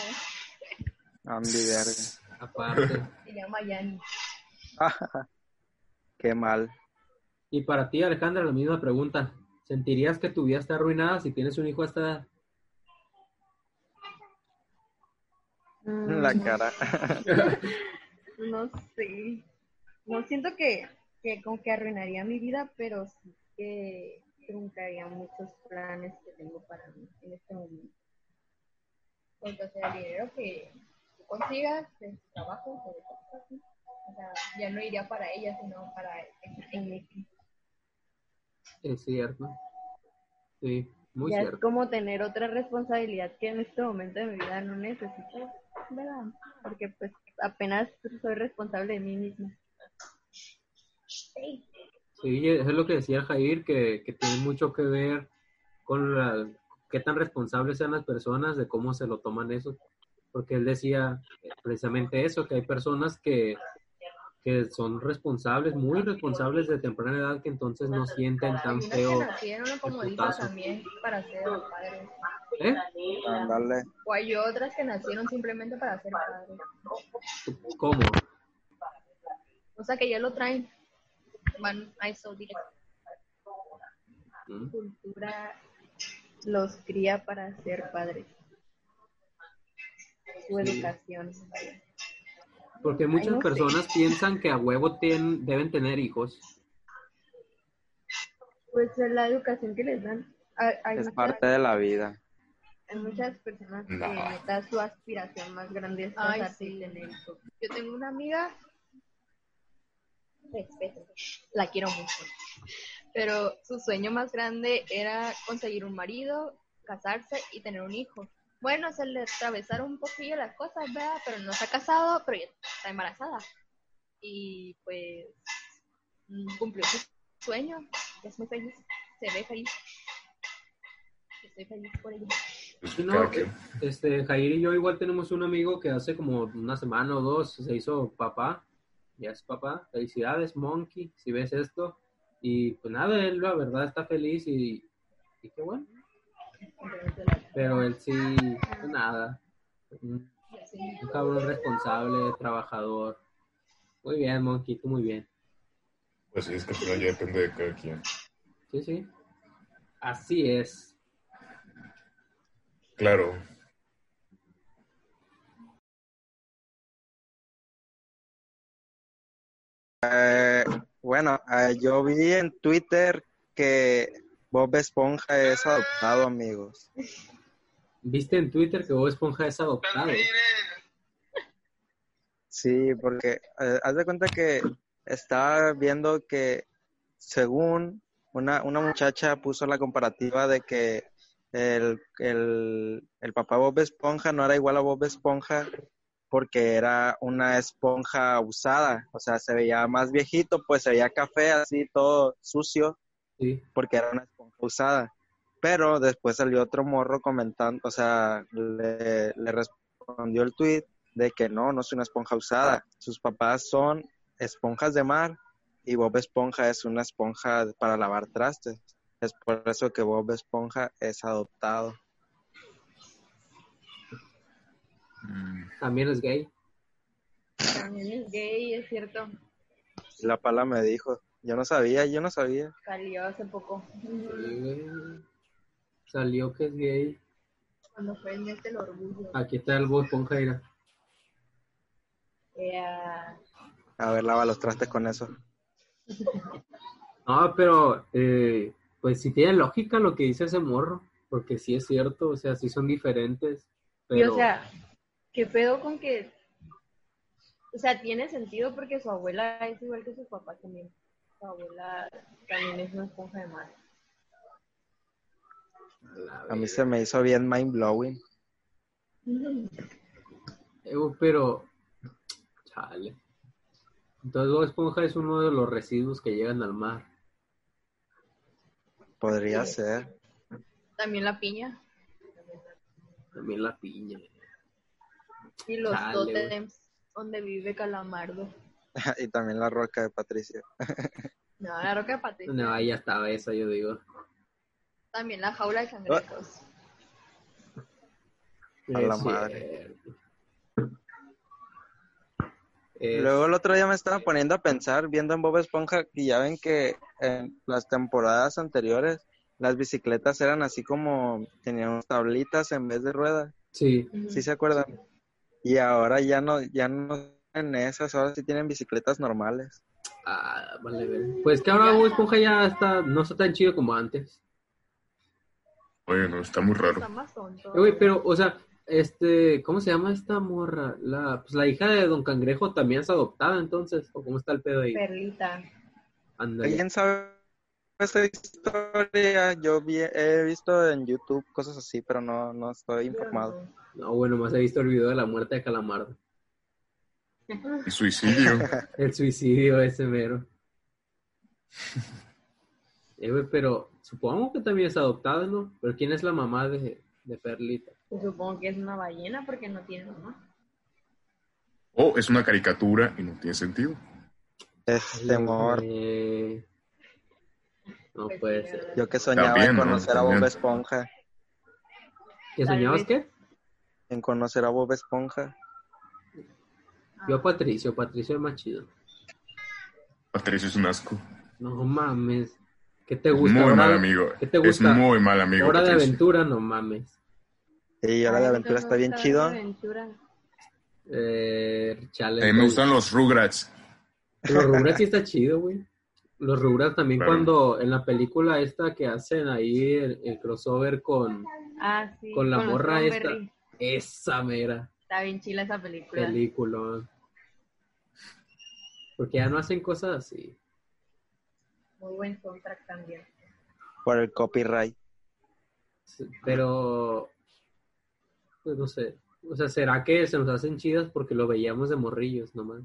Andy, verga. Aparte. Se llama Yanni. *laughs* Qué mal. Y para ti, Alejandra, la misma pregunta. ¿Sentirías que tu vida está arruinada si tienes un hijo hasta edad? La Mm, cara. *laughs* No sé. No siento que, que como que arruinaría mi vida, pero sí que truncaría muchos planes que tengo para mí en este momento. Porque, o sea, el dinero que tú consigas de tu trabajo, o de cosas así, o sea, ya no iría para ella, sino para en X. Es cierto. Sí, muy ya es cierto. como tener otra responsabilidad que en este momento de mi vida no necesito, ¿verdad? Porque pues apenas soy responsable de mí misma. Sí. Sí, eso es lo que decía Jair, que, que tiene mucho que ver con la, qué tan responsables sean las personas de cómo se lo toman eso. Porque él decía precisamente eso, que hay personas que, que son responsables, muy responsables de temprana edad, que entonces no sienten tan feo. que nacieron, como también para ser padres. ¿Eh? O hay otras que nacieron simplemente para ser padres. ¿Cómo? O sea, que ya lo traen. Van a eso directo. ¿Mm? Cultura los cría para ser padres. Su Sí. educación. Porque muchas no sé. personas piensan que a huevo tien- deben tener hijos. Pues la educación que les dan. Hay, hay Es muchas, parte de la vida. hay muchas personas que No. neta su aspiración más grande es Ay, casarse sí. y tener hijos. Yo tengo una amiga, respeto, la quiero mucho, pero su sueño más grande era conseguir un marido, casarse y tener un hijo. Bueno, se le atravesaron un poquillo las cosas, ¿verdad? Pero no se ha casado, pero ya está embarazada. Y pues mm, cumplió su sueño, es muy feliz, se ve feliz. Estoy feliz por ella. Pues no, quien. Este, Jair y yo igual tenemos un amigo que hace como una semana o dos se hizo papá. Ya es papá. Felicidades, Monkey, si ves esto. Y pues nada, él la verdad está feliz y, y qué bueno. Pero él sí, pues nada. Un, un cabrón responsable, trabajador. Muy bien, Monkey, tú muy bien. Pues sí, es que final ya depende de cada quien. Sí, sí. Así es. Claro. Eh, bueno, eh, yo vi en Twitter que Bob Esponja es adoptado, amigos. ¿Viste en Twitter que Bob Esponja es adoptado? Sí, porque eh, haz de cuenta que estaba viendo que según una, una muchacha puso la comparativa de que el, el, el papá Bob Esponja no era igual a Bob Esponja porque era una esponja usada, o sea, se veía más viejito, pues se veía café así, todo sucio, Sí. porque era una esponja usada. Pero después salió otro morro comentando, o sea, le, le respondió el tweet de que no, no es una esponja usada. Sus papás son esponjas de mar y Bob Esponja es una esponja para lavar trastes. Es por eso que Bob Esponja es adoptado. Mm, También es gay. También es gay, es cierto. La pala me dijo, yo no sabía, yo no sabía. Salió hace poco. Sí. Salió que es gay. Cuando fue el mes del orgullo. Aquí está el Bob Esponja, mira. Eh, A ver, lava los trastes con eso. *laughs* No, pero eh, pues sí tiene lógica lo que dice ese morro, porque sí es cierto, o sea, sí son diferentes. Y Pero o sea, ¿qué pedo con que... O sea, tiene sentido porque su abuela es igual que su papá también. Su abuela también es una esponja de mar. A mí se me hizo bien mind blowing. *laughs* Eh, pero, chale. Entonces Bob Esponja es uno de los residuos que llegan al mar. Podría Sí. ser. También la piña También la piña. Y los tótems donde vive Calamardo. *laughs* y también la roca de Patricia. *laughs* No, la roca de Patricia. No, ahí ya estaba esa, yo digo. También la jaula de cangrejos. A la madre. Es- Luego el otro día me estaba poniendo a pensar, viendo en Bob Esponja, y ya ven que en las temporadas anteriores las bicicletas eran así como, tenían unas tablitas en vez de ruedas, Sí. ¿sí se acuerdan? Y ahora ya no, ya no en esas, ahora sí tienen bicicletas normales. ah, vale, ver. Pues que ahora Bob Esponja ya está, no está tan chido como antes. Oye, no, está muy raro. Está más tonto. Eh, güey, pero, o sea, este, ¿cómo se llama esta morra? La, pues la hija de Don Cangrejo también es adoptada, entonces, ¿o cómo está el pedo ahí? Perlita. ¿Alguien sabe esa historia? Yo vi- he visto en YouTube cosas así, pero no, no estoy informado. No, bueno, más he visto el video de la muerte de Calamardo. El suicidio. *laughs* El suicidio ese mero. Eh, pero supongo que también es adoptada, ¿no? Pero ¿quién es la mamá de, de Perlita? Pues supongo que es una ballena porque no tiene mamá. O es una caricatura y no tiene sentido. Es temor. Eh, No Pues puede ser. Yo que soñaba También, en ¿no? conocer a Bob. Esponja, ¿Qué soñabas qué? En conocer a Bob Esponja. Yo a Patricio, Patricio es más chido. Patricio es un asco. No mames. ¿Qué te gusta? Muy Hora- mal amigo. ¿Qué te Es gusta? muy mal amigo. Hora de aventura, no mames. Y Hora de Aventura está bien chido. Hora de Aventura. Eh, chale. A mí me gustan los Rugrats. Los Rugrats sí está chido, güey. Los Rugrats también Claro. cuando en la película esta que hacen ahí el, el crossover con Ah, sí. Con la los morra esta. Esa mera Está bien chila esa película. película. Porque ya no hacen cosas así. Muy buen soundtrack también. Por el copyright. Sí, Pero, pues no sé. O sea, ¿será que se nos hacen chidas porque lo veíamos de morrillos nomás?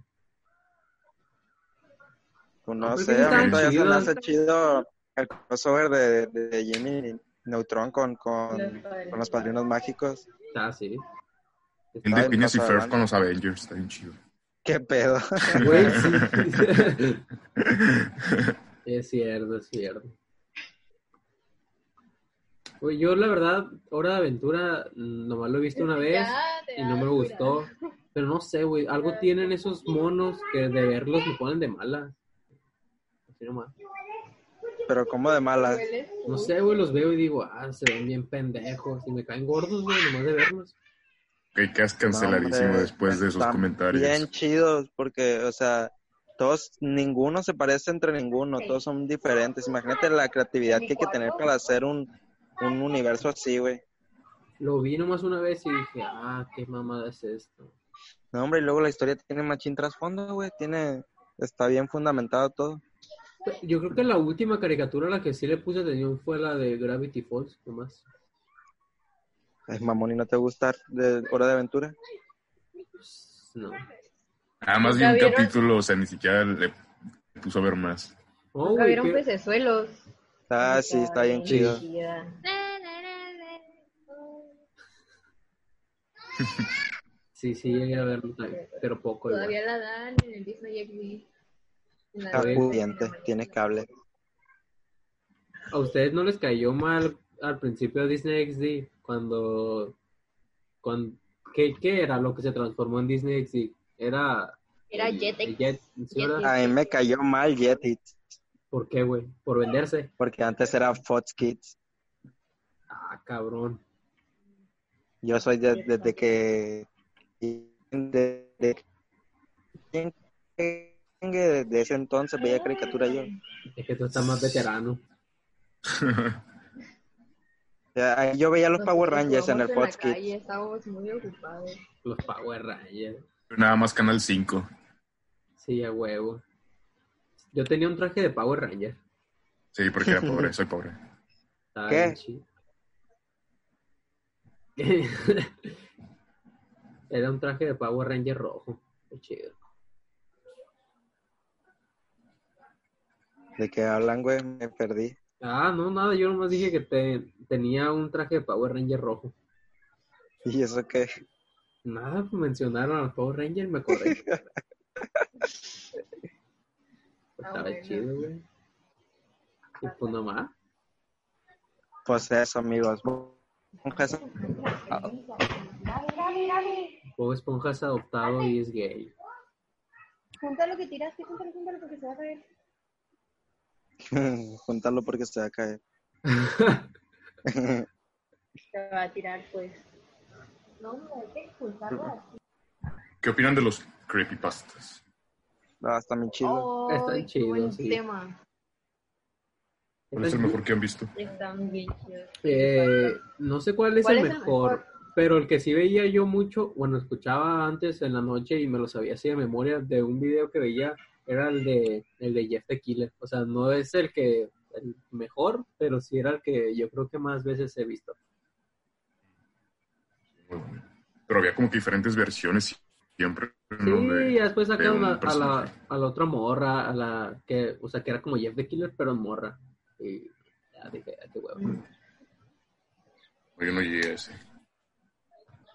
Pues No, no sé, a mí todavía se me hace chido el crossover de, de Jimmy Neutron con, con, Los padrinos con los padrinos mágicos. Ah, sí. El de Phineas y Ferb con los Avengers. Está bien chido. ¿Qué pedo? *laughs* Güey, sí. *laughs* es cierto, es cierto. Güey, yo la verdad, Hora de Aventura, mm, nomás lo he visto una vez y no me gustó. Pero no sé, güey, algo tienen esos monos que de verlos me ponen de malas. Así nomás. Pero como de malas. No sé, güey, los veo y digo, ah, se ven bien pendejos y me caen gordos, güey, nomás de verlos. Que quedas canceladísimo No, hombre, después de esos están comentarios. Bien chidos, porque, o sea, todos, ninguno se parece entre ninguno, todos son diferentes. Imagínate la creatividad que hay que tener para hacer un, un universo así, güey. Lo vi nomás una vez y dije, ah, qué mamada es esto. No, hombre, y luego la historia tiene machín trasfondo, güey, tiene, está bien fundamentado todo. Yo creo que la última caricatura a la que sí le puse atención fue la de Gravity Falls, nomás. Ay, mamón, ¿y no te gusta de Hora de Aventura? Pues, no. Nada más vi ¿Ya un vieron? capítulo, o sea, ni siquiera le puso a ver más. Oh, ¿Nunca vieron qué- pecesuelos? Ah, sí, está bien chido. chida. *laughs* Sí, sí, llegué a verlo también, pero poco. igual. Todavía la dan en el Disney XD. En la Está ver. pudiente, tiene cable. ¿A ustedes no les cayó mal al principio de Disney XD cuando... cuando ¿qué, qué era lo que se transformó en Disney XD? Era... Era el- Jetix. A mí me cayó mal Jetix, ¿Por qué, güey? ¿Por venderse? porque antes era Fox Kids. Ah, cabrón. Yo soy de- desde que... Desde que desde ese entonces veía caricatura yo. Es que tú estás más veterano. *laughs* Yo veía los Power Rangers en el Kids. estábamos muy ocupados. Los Power Rangers. Nada más Canal 5. Sí, a huevo. Yo tenía un traje de Power Ranger. Sí, porque era pobre, *laughs* soy pobre. ¿Qué? *laughs* Era un traje de Power Ranger rojo. Qué chido. ¿De qué hablan, güey? Me perdí. Ah, no, nada, yo nomás dije que te- tenía un traje de Power Ranger rojo. ¿Y eso qué? Nada, pues mencionaron al Power Ranger y me acordé. *laughs* Estaba bueno. chido, güey. Y pues nomás. Pues eso, amigos. Esponja es- Bob Esponja es adoptado y es gay. Junta lo que tiraste, júntalo, júntalo porque se va a caer. *laughs* Júntalo porque se va a caer. *laughs* Se va a tirar, pues. No, no, hay que expulsarlo así. ¿Qué opinan de los creepypastas? No, está bien chido. Ay, Están chidos, sí. tema. ¿Cuál es el mejor que han visto? Están bien chidos. Eh, no sé cuál es, ¿Cuál el, es el mejor, mejor? pero el que sí veía yo mucho, bueno, escuchaba antes en la noche y me lo sabía así de memoria de un video que veía, era el de el de Jeff the Killer. O sea, no es el que el mejor, pero sí era el que yo creo que más veces he visto. Pero había como que diferentes versiones siempre. Sí. De- y después de sacaron un a, a la, a la otra morra, a la que, o sea, que era como Jeff the Killer, pero morra. Y ya dije, "Ah, qué huevo. Yo no llegué a ese.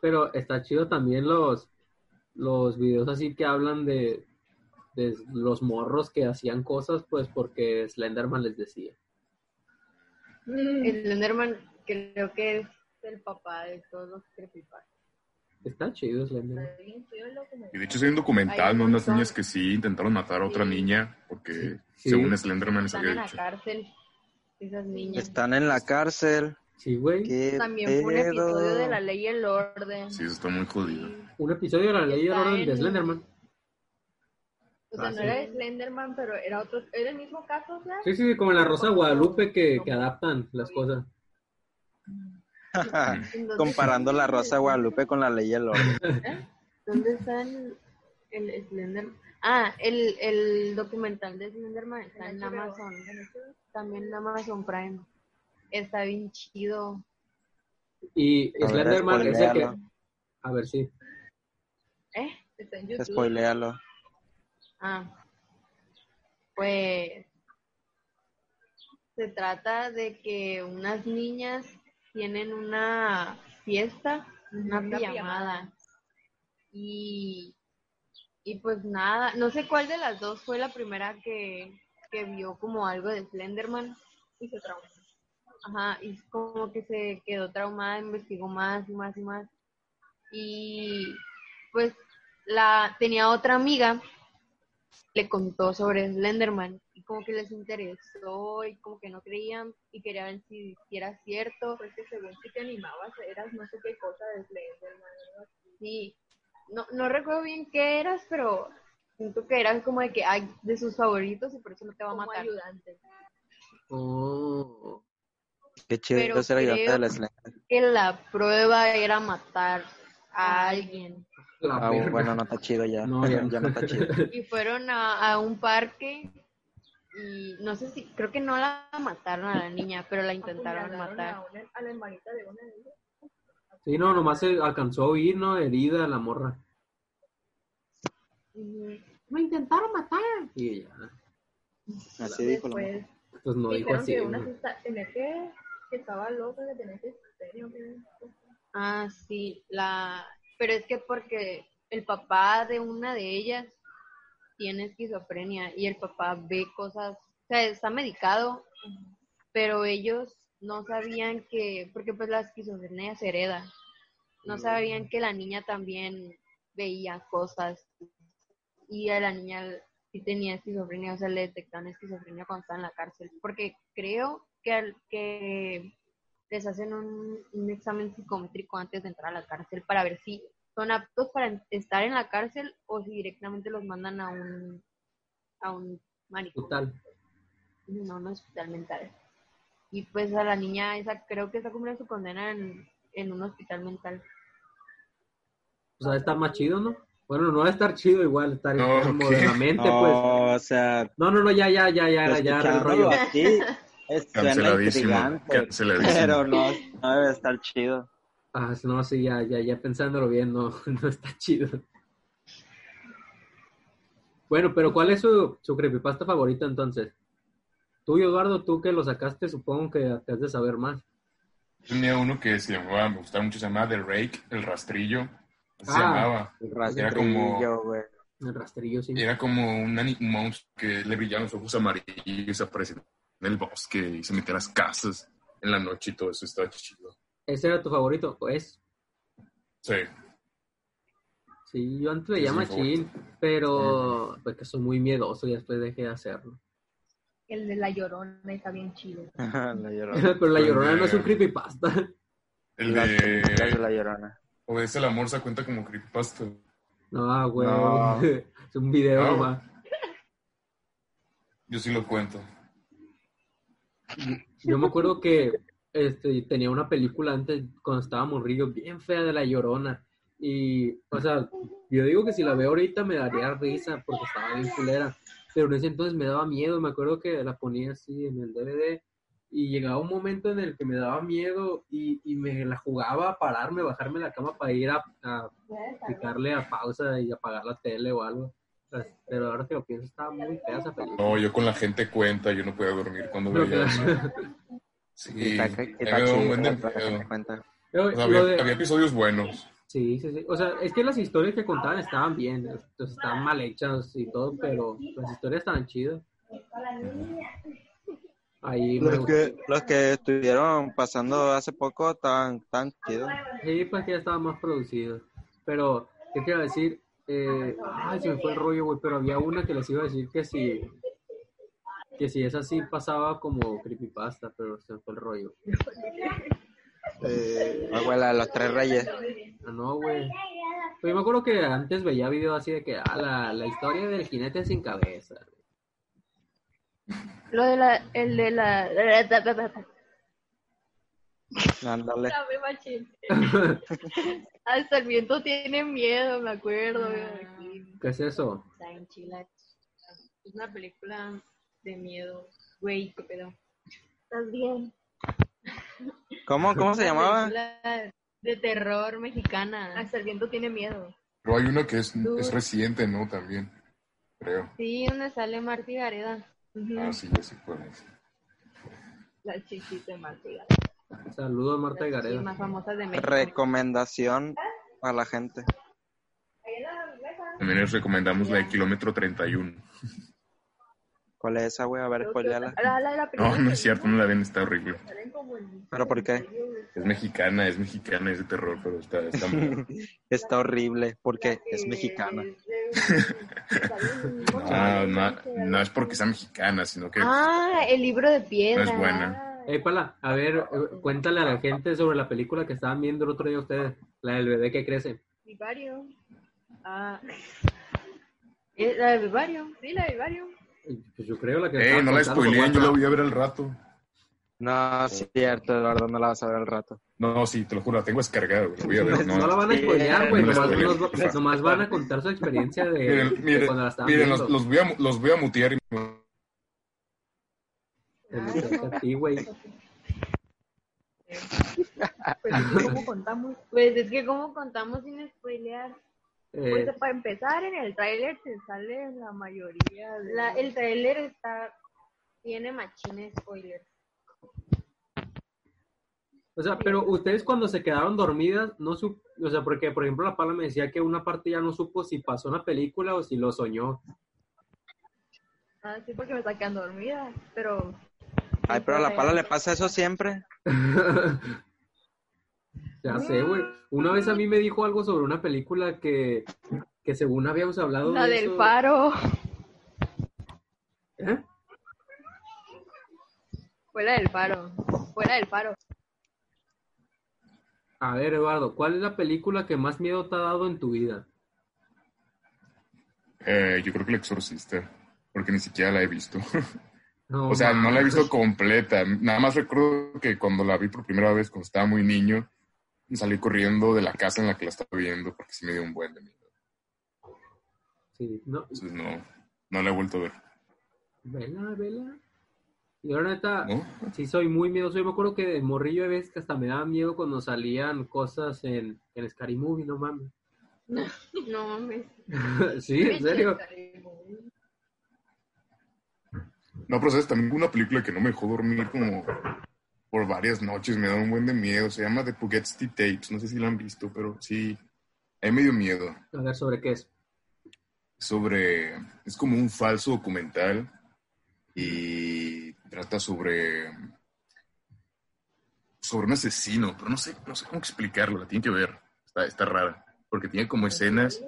Pero está chido también los, los videos así que hablan de, de los morros que hacían cosas, pues porque Slenderman les decía. El Slenderman creo que es el papá de todos los creepypastas. Está chido Slenderman. Y de hecho hay un documental, Hay ¿no? Unas niñas que sí intentaron matar a otra Sí. niña porque Sí. según Slenderman les Están había en la dicho. cárcel, esas niñas. Están en la cárcel. Sí, güey. ¿Qué También fue un episodio de La Ley y el Orden. Sí, eso está muy jodido. Un episodio de la ley y el orden de en- Slenderman. O sea, Ah, no sí. era de Slenderman, pero era otro, era el mismo caso. Sí, sí, como en la Rosa de Guadalupe que, que adaptan las cosas. *laughs* *laughs* ¿En dónde Comparando la Rosa de Guadalupe con la ley y el orden. ¿Dónde está el, el Slenderman? Ah, el, el documental de Slenderman está en Amazon. También en Amazon Prime. Está bien chido. Y A ver, Slenderman es el que... spoiléalo. A ver, sí. ¿Eh? Está en YouTube. Spoilealo. Ah, pues se trata de que unas niñas tienen una fiesta, una Una pijamada. Y, y pues nada, no sé cuál de las dos fue la primera que, que vio como algo de Slenderman y se traumó. Ajá, y como que se quedó traumada, investigó más y más y más. Y pues la tenía otra amiga le contó sobre Slenderman y como que les interesó y como que no creían y querían ver si, si era cierto. Pues que según si te animabas eras no sé qué cosa de Slenderman. Sí, no, no recuerdo bien qué eras, pero Siento que era como de que hay de sus favoritos y por eso no te va a matar. ayudante. Oh. Qué chido Pero ser ayudante de la Slender. Que la prueba era matar a alguien. La Ah, verga. bueno, no está chido ya. No, *laughs* ya, ya. no está chido. *laughs* Y fueron a, a un parque y no sé si, creo que no la mataron a la niña, pero la intentaron matar. A, una- a la hermanita de una de ellas. Sí, no, nomás se alcanzó a oír, ¿no? Herida la morra. Me intentaron matar. Y ya. Así dijo la Después Pues no dijo dijeron así. que una sí está- tenía que, que estaba loca, que tenía que serio, que Ah, sí, la... Pero es que porque el papá de una de ellas tiene esquizofrenia y el papá ve cosas, o sea, está medicado, pero ellos no sabían que, porque pues la esquizofrenia se hereda, no sabían que la niña también veía cosas y a la niña sí tenía esquizofrenia, o sea, le detectaron esquizofrenia cuando estaba en la cárcel, porque creo que, que les hacen un, un examen psicométrico antes de entrar a la cárcel para ver si son aptos para estar en la cárcel o si directamente los mandan a un a un manicomio, Total. no, un hospital mental. Y pues a la niña esa creo que está cumpliendo su condena en, en un hospital mental. O sea, está más chido, ¿no? Bueno, no va a estar chido igual, estar No, enfermo de la mente, No, pues. o sea, No, no, no, ya, ya, ya, ya, ya, ya, el rollo. Es, Canceladísimo, canceladísimo. pero no, no debe estar chido. Ah, no, sí, ya, ya, ya pensándolo bien, no, *laughs* no está chido. Bueno, pero ¿cuál es su, su creepypasta favorita entonces? Tú, Eduardo, tú que lo sacaste, supongo que te has de saber más. Tenía uno que se llamaba, me gustaba mucho, se llamaba The Rake, el rastrillo. Así se Ah. llamaba. El Era como, rastrillo, güey. El rastrillo, sí. era como un, un monstruo que le brillaban los ojos amarillos y se aparecía en el bosque y se metía a las casas en la noche y todo eso estaba chido. ¿Ese era tu favorito? Pues, Sí. sí, yo antes veía Machín, pero pues que soy muy miedoso y después dejé de hacerlo. El de la llorona está bien chido. *laughs* la llorona. pero la llorona no es un creepypasta. El de de la llorona. Obedece al amor se cuenta como creepypasta. No, güey. No. *laughs* Es un video No. Yo sí lo cuento. Yo me acuerdo que este, tenía una película antes, cuando estaba morrillo, bien fea de La Llorona. Y, o sea, yo digo que si la veo ahorita me daría risa porque estaba bien culera. Pero en ese entonces me daba miedo. Me acuerdo que la ponía así en el DVD y llegaba un momento en el que me daba miedo y, y me la jugaba a pararme, bajarme de la cama para ir a, a picarle a pausa y apagar la tele o algo. Pues, Pero ahora que lo pienso, estaba muy fea esa película. No, yo con la gente cuenta, yo no podía dormir cuando veía eso. Sí, Está- está un buen de O sea, había, de- había episodios buenos. Sí, sí, sí. O sea, es que las historias que contaban estaban bien, entonces estaban mal hechas y todo, pero las historias estaban chidas. Ahí Los que, los que estuvieron pasando hace poco estaban tan chidos. Sí, pues que ya estaban más producidos. Pero, ¿qué a decir? Eh, ay, se me fue el rollo, güey, pero había una que les iba a decir que si, que si esa sí pasaba como creepypasta, pero se me fue el rollo. Eh, Abuela, los tres reyes. ah, no, güey. Pues yo me acuerdo que antes veía videos así de que, ah, la, la historia del jinete sin cabeza. Lo de la, el de la, Ándale. *laughs* Hasta el viento tiene miedo, me acuerdo. güey. ¿Qué es eso? Está en Chile. Es una película de miedo. Güey, qué pedo. ¿Estás bien? ¿Cómo, cómo se llamaba? de terror mexicana. Hasta el viento tiene miedo. Pero hay una que es, es reciente, ¿no? También, creo. Sí, donde sale Marta y Gareda. Ujú. Ah, sí, ya sé cuál es. La chichita de Marta. Saludos, Marta Gareda. más famosas de México. Recomendación a la gente. También les recomendamos la de Kilómetro 31. ¿Cuál es esa, güey? A ver, spoileala. La, la, la No, no es cierto, no la ven, está horrible. ¿Pero por qué? Es mexicana, es mexicana, es de terror, pero está, está muy... *laughs* Está horrible porque es mexicana. *laughs* No, no, no es porque sea mexicana, sino que Ah, el libro de piedra. no es buena. Ey, Pala, a ver, eh, cuéntale a la gente sobre la película que estaban viendo el otro día ustedes, la del bebé que crece. Vivario. Ah, Eh, La de Vivarium, sí, la de Vivarium. Pues yo creo la que... Eh, estaba no la spoileen, yo la voy a ver al rato. No, sí, cierto, Eduardo, no la vas a ver al rato. No, sí, te lo juro, la tengo descargada, güey. La voy a ver. *laughs* No, No, la van a spoilear, güey. no la Nomás, van a contar su experiencia de, Miren, de miren, cuando la estaban miren, viendo. los, los voy a, los voy a mutear y Te muteaste a ti, güey. Pues es que ¿cómo contamos? Pues es que cómo contamos sin spoilear. Pues Eh, para empezar, en el tráiler te sale la mayoría de... La- el trailer está, tiene machines spoilers. o sea, pero ustedes cuando se quedaron dormidas, no sup o sea, porque por ejemplo la Pala me decía que una parte ya no supo si pasó una película o si lo soñó. Ah, sí, porque me está quedando dormida, pero... Ay, pero a la pala le pasa eso siempre. *laughs* ya sé, güey. Una vez a mí me dijo algo sobre una película que, que según habíamos hablado La de del eso- faro. ¿Eh? Fue la del faro. Fue la del faro. A ver, Eduardo, ¿cuál es la película que más miedo te ha dado en tu vida? Eh, yo creo que El Exorcista, porque ni siquiera la he visto. *laughs* No, o sea, no la he visto completa. Nada más recuerdo que cuando la vi por primera vez, cuando estaba muy niño, salí corriendo de la casa en la que la estaba viendo, porque sí me dio un buen de miedo. Sí, no, Entonces no, no la he vuelto a ver. vela, vela. Y ahora neta, ¿No? sí soy muy miedoso. Yo me acuerdo que de morrillo de vez que hasta me daba miedo cuando salían cosas en, en Scary Movie, no mames. *laughs* No mames. *laughs* sí, en serio. No, pero sabes, también una película que no me dejó dormir como por varias noches, me da un buen de miedo. Se llama The Pugetsti Tapes, no sé si la han visto, pero sí, a mí me dio miedo. A ver, ¿sobre qué es? sobre, es como un falso documental y trata sobre, sobre un asesino, pero no sé, no sé cómo explicarlo, la tienen que ver, está, está rara, porque tiene como escenas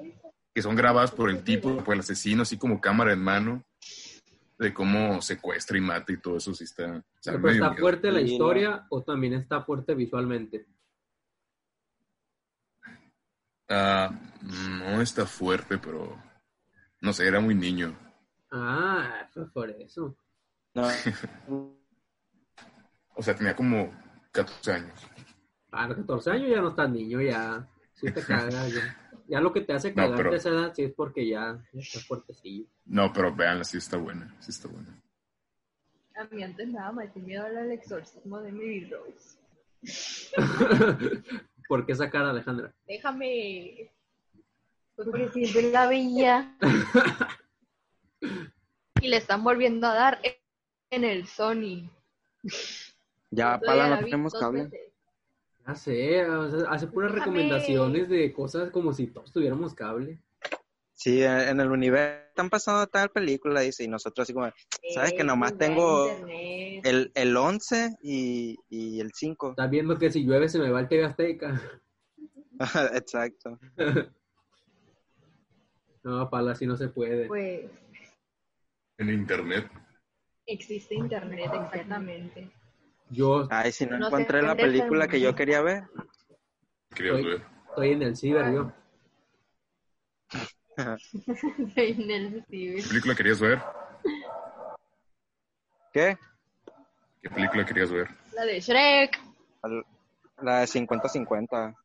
que son grabadas por el tipo, por el asesino, así como cámara en mano, de cómo secuestra y mata y todo eso, sí está, sea, ¿Pero está miedo. fuerte la historia o también está fuerte visualmente? Ah, no está fuerte, pero no sé, era muy niño. Ah, fue por eso. No. *laughs* O sea, tenía como 14 años. A los 14 años ya no estás niño, ya. Sí te cagas, ya. Ya lo que te hace No, cagar pero- de esa edad sí es porque ya, ya estás fuertecillo. No, pero veanla, sí está buena, sí está buena. A mí antes nada más miedo al exorcismo de Mary Rose. *laughs* ¿Por qué esa cara, Alejandra? Déjame. Porque siempre la veía. *laughs* Y le están volviendo a dar en el Sony. Ya, pala, no tenemos cable. veces. Ya sé, o sea, hace puras recomendaciones de cosas como si todos tuviéramos cable. Sí, en el universo están pasando tal película, dice, y nosotros así como, ¿sabes que nomás pues, tengo internet. el, el 11 y, y el 5? Estás viendo que si llueve se me va el TV Azteca. *laughs* Exacto. *laughs* No, pala, así no se puede. Pues En internet. existe internet, exactamente. Yo Ay, si no, encontré la película que yo quería ver. Ver. estoy en el ciber, yo. *laughs* en el ¿Qué ciber. película querías ver? ¿Qué? ¿Qué película querías ver? La de Shrek. La de 50-50.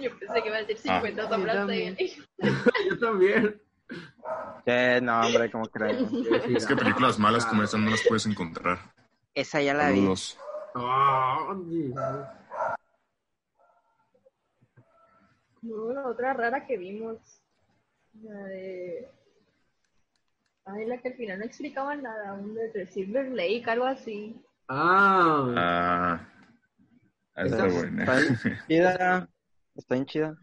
Yo pensé que iba a decir Ah. 50 Yo sombras también. de *laughs* Yo también. Eh, no, hombre, ¿cómo crees? Es que películas malas como esas no las puedes encontrar. Esa ya la vi. Saludos. Ah, No, la otra rara que vimos. La de. Ay, la que al final no explicaba nada. Un de Silver Lake, algo así. ah, Ah, está Esa- buena. Está bien *laughs* chida. Está bien chida.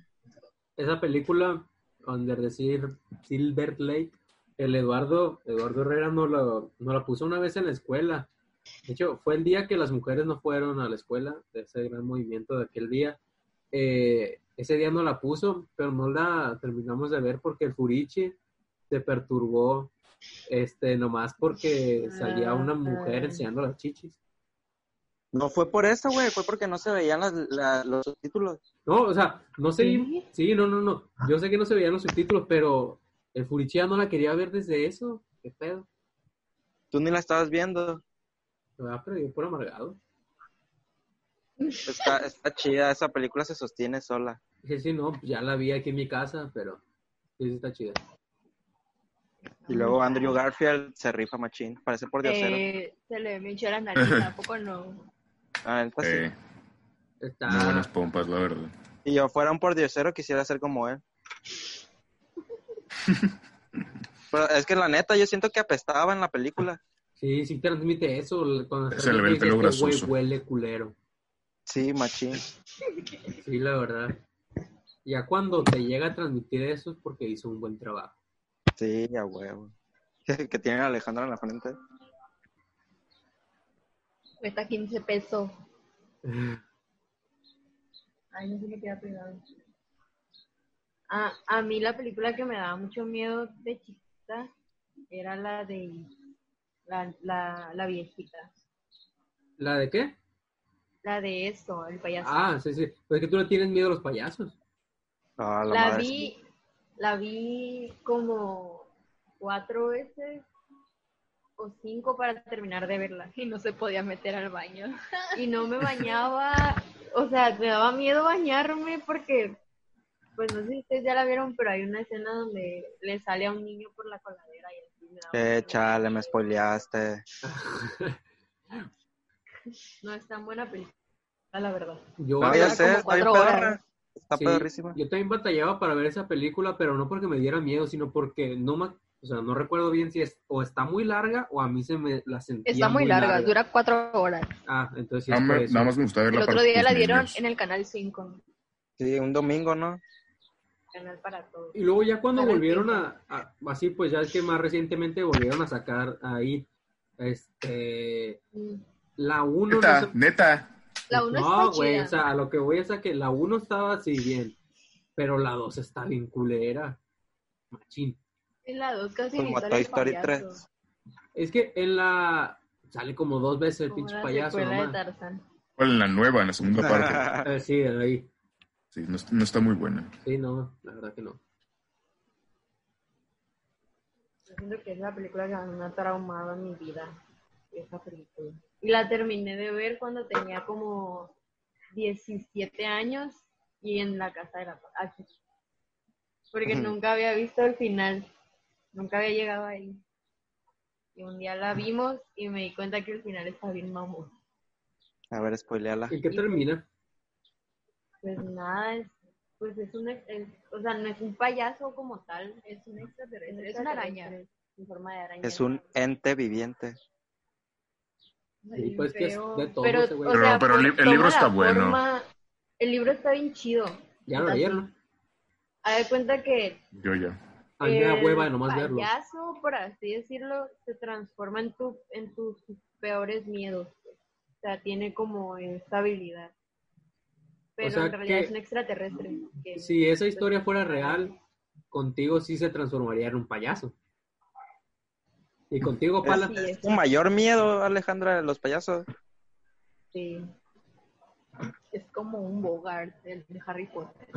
esa película, donde decir Silver Lake, el Eduardo, Eduardo Herrera nos la, nos la puso una vez en la escuela. De hecho, fue el día que las mujeres no fueron a la escuela, de ese gran movimiento de aquel día. Eh, ese día no la puso, pero no la terminamos de ver porque el Furichi se perturbó, este, nomás porque salía una mujer Ah. enseñando las chichis. No fue por eso, güey. Fue porque no se veían las- la- los subtítulos. No, o sea, no sé, ¿Sí? sí, no, no, no. Yo sé que no se veían los subtítulos, pero El Furichilla no la quería ver desde eso. ¿Qué pedo? Tú ni la estabas viendo. Ah, pero yo por amargado. Está, está chida, esa película se sostiene sola. Dije, sí, no, pues ya la vi aquí en mi casa, pero sí, sí está chida. Y luego Andrew Garfield se rifa machín. Parece por Dios. Eh, se le ve mucho la nariz, tampoco no. Ah, sí. Eh, Está... muy buenas pompas, la verdad. Si yo fuera un pordiosero, quisiera ser como él. *laughs* Pero es que la neta, yo siento que apestaba en la película. Sí, sí transmite eso. Cuando Se le ve el dice, pelo "Este güey grasoso". huele culero. Sí, machín. *laughs* Sí, la verdad. Ya cuando te llega a transmitir eso es porque hizo un buen trabajo. Sí, a huevo. *laughs* que tiene a Alejandra en la frente. Cuesta 15 pesos. *laughs* Ay, no sé qué queda pegado. A, a mí la película que me daba mucho miedo de chiquita era la de la, la, la viejita. ¿La de qué? La de eso, el payaso. Ah, sí, sí. Pues es que tú le tienes miedo a los payasos. Ah, la la madre, vi, la vi como cuatro veces o cinco para terminar de verla y no se podía meter al baño y no me bañaba, o sea, me daba miedo bañarme porque, pues no sé si ustedes ya la vieron, pero hay una escena donde le sale a un niño por la coladera y daba Eh, chale, me spoileaste. *laughs* No es tan buena película, la verdad. Yo, No, ya como sé, está bien cuatro perra. horas. Está sí, perrísima. yo también batallaba para ver esa película, pero no porque me diera miedo, sino porque no me, o sea, no recuerdo bien si es o está muy larga o a mí se me la sentía Está muy larga, dura cuatro horas. Ah, entonces sí Nada es por más, eso. nada más me gusta El verla otro para día la dieron niños. en el canal 5, Sí, un domingo, ¿no? Canal para todos. Y luego ya cuando Para volvieron a, a- así pues ya es que más recientemente volvieron a sacar ahí este la 1 Neta, neta. La 1 no, está güey, o sea, a lo que voy es a que la 1 estaba así bien, pero la 2 está bien culera. Machín. En la 2 casi ni Como sale Toy el Story payaso. 3. Es que en la sale como dos veces el Como pinche payaso secuela de nomás. Tarzán. ¿Cuál en la nueva, en la segunda *laughs* parte? Eh, sí, ahí. Sí, no, no está muy buena. Sí, no, la verdad que no. Yo siento que es la película que me ha traumado en mi vida. Esa película. Y la terminé de ver cuando tenía como 17 años y en la casa de la aquí. Porque nunca había visto el final. Nunca había llegado ahí. Y un día la vimos y me di cuenta que el final está bien mamón. A ver, spoileala. ¿Y qué termina? Pues nada, es, pues es un, es- o sea, no es un payaso como tal, es un extraterrestre, es una araña en forma de araña. Es un ente viviente. Sí, pues que es de todo pero, ese güey. o Pero- sea, pero el el libro está bueno. forma- el libro está bien chido. Ya lo leyeron. Haz de cuenta que Yo ya. A mí me da el hueva de nomás verlo. payaso, por así decirlo, se transforma en tu, en tus peores miedos. O sea, tiene como esta Pero sea en realidad que- es un extraterrestre. que- Si esa historia fuera real, contigo sí se transformaría en un payaso. Y contigo, Pala. Es- Tu mayor miedo, Alejandra, de los payasos. Sí. Es como un Bogart el de Harry Potter.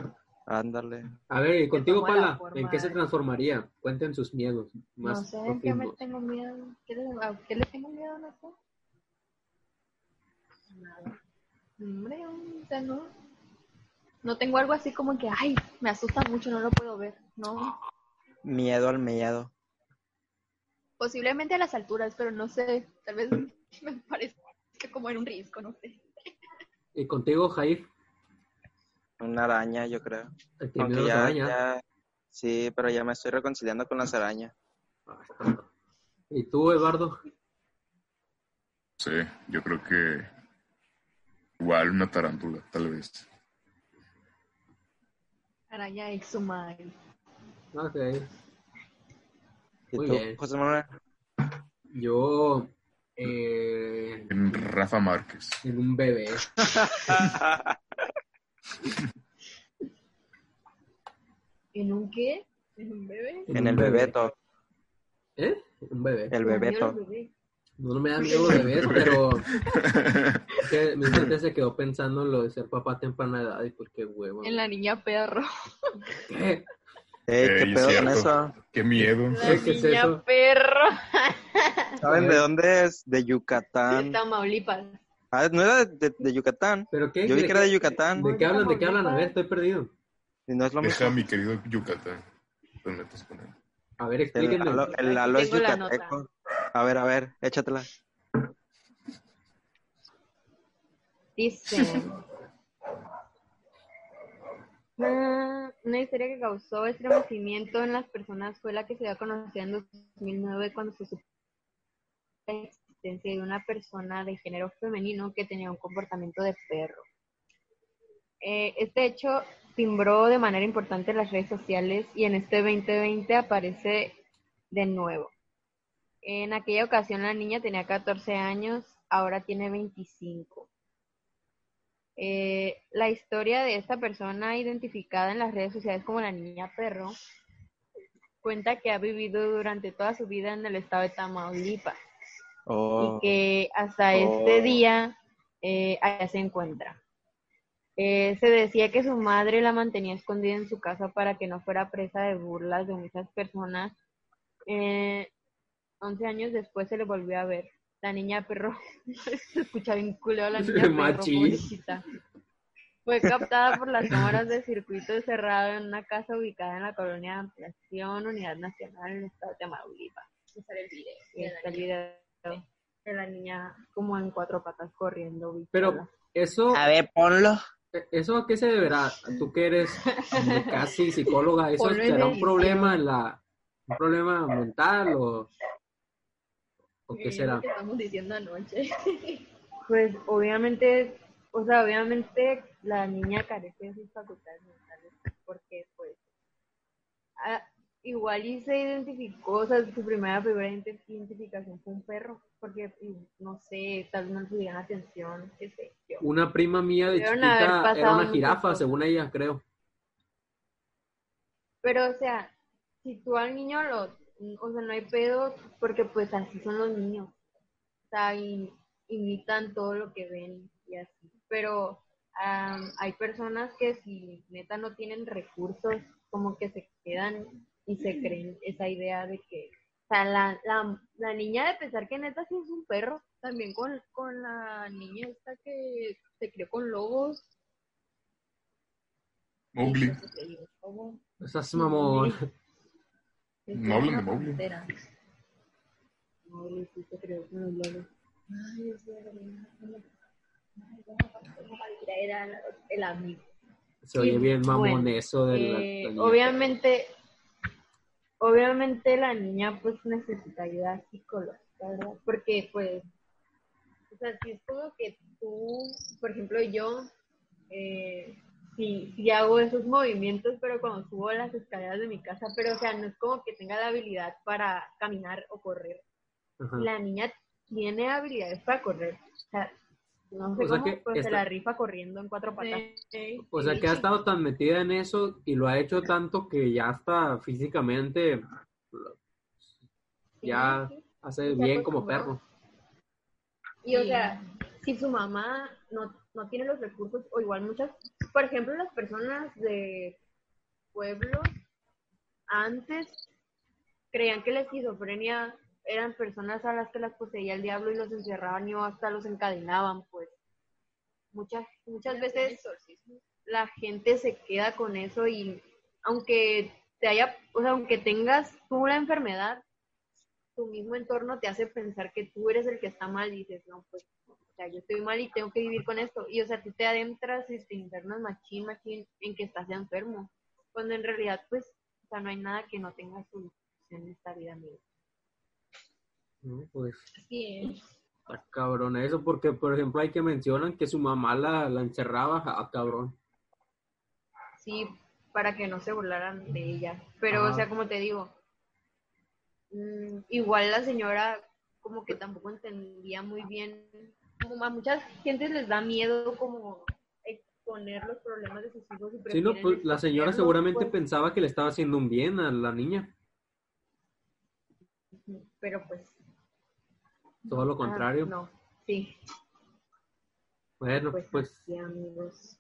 Ándale. A ver, y contigo, Pala, ¿en qué se transformaría? Cuenten sus miedos más no sé en qué me profundos. tengo miedo. ¿Qué le, a qué le tengo miedo? No sé. Nada. Hombre, o sea, no. No tengo algo así como que, ay, me asusta mucho, no lo puedo ver. No. Miedo al miedo. Posiblemente a las alturas, pero no sé. Tal vez *laughs* me parece que como en un risco, no sé. Y contigo, Jair, Una araña, yo creo. Aunque ya, arañas. ya- Sí, pero ya me estoy reconciliando con las arañas. Ah, está. ¿Y tú, Eduardo? Sí, yo creo que igual una tarántula, tal vez. Araña exhumada. Ok. ¿Y Muy tú, bien. José Manuel? Yo, eh, En Rafa Márquez. en un bebé. *laughs* ¿En un qué? ¿En un bebé? en el bebeto. ¿Eh? Un bebé. El bebeto. el bebé. No, no me dan *laughs* miedo los bebés, pero es *laughs* que mi mente se quedó pensando en lo de ser papá a temprana edad y pues qué huevo. En la niña perro. ¿Qué? Ey, ¿qué Ey, pedo con eso? Qué miedo. La ¿Qué es niña eso? perro ¿Saben de dónde es? De de Yucatán. Tamaulipas. Ah, no era de, de Yucatán. ¿Pero qué? Yo vi que era de Yucatán. ¿De qué hablan? ¿De qué hablan? A ver, estoy perdido. Y no es lo Deja mismo. a mi querido Yucatán. Los metes con él. A ver, El explíquenme. Lalo, el Lalo es yucateco. A ver, a ver, échatela. Dice. "Ah, Una historia que causó estremecimiento en las personas fue la que se dio a conocer en 2009 cuando se supo la existencia de una persona de género femenino que tenía un comportamiento de perro. Eh, este hecho timbró de manera importante las redes sociales y en este 2020 aparece de nuevo. En aquella ocasión la niña tenía 14 años, ahora tiene 25. Eh, la historia de esta persona identificada en las redes sociales como la niña perro cuenta que ha vivido durante toda su vida en el estado de Tamaulipas Oh, y que hasta Oh. este día eh, allá se encuentra. Eh, se decía que su madre la mantenía escondida en su casa para que no fuera presa de burlas de muchas personas. Eh, 11 años después se le volvió a ver. La niña perro, *laughs* se escucha bien culero la *laughs* niña perro. Fue captada por las cámaras de circuito cerrado en una casa ubicada en la colonia de Ampliación Unidad Nacional en el estado de Tamaulipas. Y está el video de la niña como en cuatro patas corriendo. Pero eso, ver, ponlo. ¿eso a qué se deberá? Tú que eres casi psicóloga, ¿eso será un problema en la, un problema mental o, o qué será? que estamos diciendo anoche. *laughs* Pues obviamente, o sea, obviamente la niña carece de sus facultades mentales porque pues ah, igual y se identificó, o sea, su primera primera identi- identificación fue un perro, porque no sé, tal vez no le dieron atención, qué sé yo. Una prima mía de Debieron chiquita era una jirafa, según ella, creo. Pero, o sea, si tú al niño lo, o sea, no hay pedo, porque pues así son los niños. O sea, y- imitan todo lo que ven y así. Pero hay personas que si neta no tienen recursos, como que se quedan y se creen esa idea de que, o sea, la, la, la niña de pensar que neta sí es un perro, también con, con la niña esta que se crió con lobos. Mowgli. Mamón. No hablan de Mowgli. Sí. Ay, es. Era el amigo. Se oye bien mamón bueno, eso de la, Eh, la obviamente, obviamente la niña pues necesita ayuda psicológica, ¿verdad? Porque pues, o sea, si es como que tú, por ejemplo, yo, eh, sí, sí hago esos movimientos, pero cuando subo a las escaleras de mi casa, pero o sea, no es como que tenga la habilidad para caminar o correr. Ajá. La niña tiene habilidades para correr. O sea, no sé O sea cómo, que pues se la rifa corriendo en cuatro patas. O sea, que ha estado tan metida en eso y lo ha hecho tanto que ya está físicamente ya Sí, sí. hace bien como perro. Y o sea, si su mamá no, no tiene los recursos, o igual muchas, por ejemplo, las personas de pueblos antes creían que la esquizofrenia eran personas a las que las poseía el diablo y los encerraban y hasta los encadenaban, pues. Muchas, muchas veces la gente se queda con eso y aunque te haya, o sea, aunque tengas tú la enfermedad, tu mismo entorno te hace pensar que tú eres el que está mal y dices, no, pues, o sea, yo estoy mal y tengo que vivir con esto. Y, o sea, tú te adentras y te internas machín, machín en que estás enfermo. Cuando en realidad, pues, o sea, no hay nada que no tenga solución en esta vida, amigo. ¿no? Pues Sí, está cabrón eso, porque por ejemplo hay que mencionan que su mamá la, la encerraba a cabrón. sí, para que no se burlaran de ella. Pero, o sea, como te digo, mm, igual la señora como que tampoco entendía muy bien, a muchas gentes les da miedo como exponer los problemas de sus hijos y Sí, no, pues la señora seguramente pues. pensaba que le estaba haciendo un bien a la niña. pero pues Todo lo ah, contrario. no sí Bueno, pues, pues amigos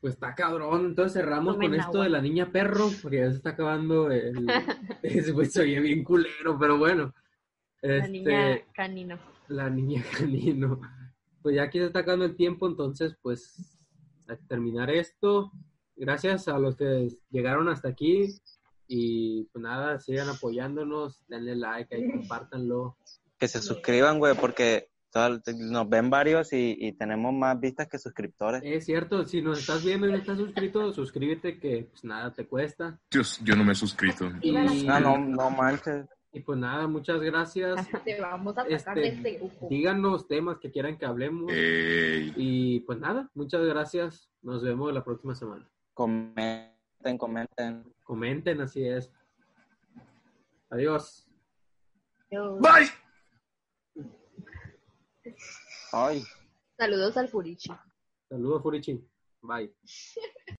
Pues está cabrón. Entonces cerramos Tomen con esto agua. de la niña perro, porque ya se está acabando el. Güey *laughs* *laughs* se oye bien culero, pero bueno. La Este, niña canino. la niña *laughs* canino. Pues ya aquí se está acabando el tiempo, entonces, pues, a terminar esto. Gracias a los que llegaron hasta aquí. Y pues nada, sigan apoyándonos, denle like ahí, compártanlo. Que se suscriban, güey, porque nos ven varios y, y tenemos más vistas que suscriptores. Es cierto, si nos estás viendo y no estás suscrito, suscríbete que pues nada te cuesta. Dios, yo no me he suscrito. Y, Ah, no, no manches. Y pues nada, muchas gracias. *laughs* Te vamos a sacar Este, de este grupo. Díganos temas que quieran que hablemos. Ey. Y pues nada, muchas gracias. Nos vemos la próxima semana. Comenten, comenten. Comenten, así es. Adiós. Yo- Bye. Ay. Saludos al Furichi. Saludos, Furichi. Bye. *laughs*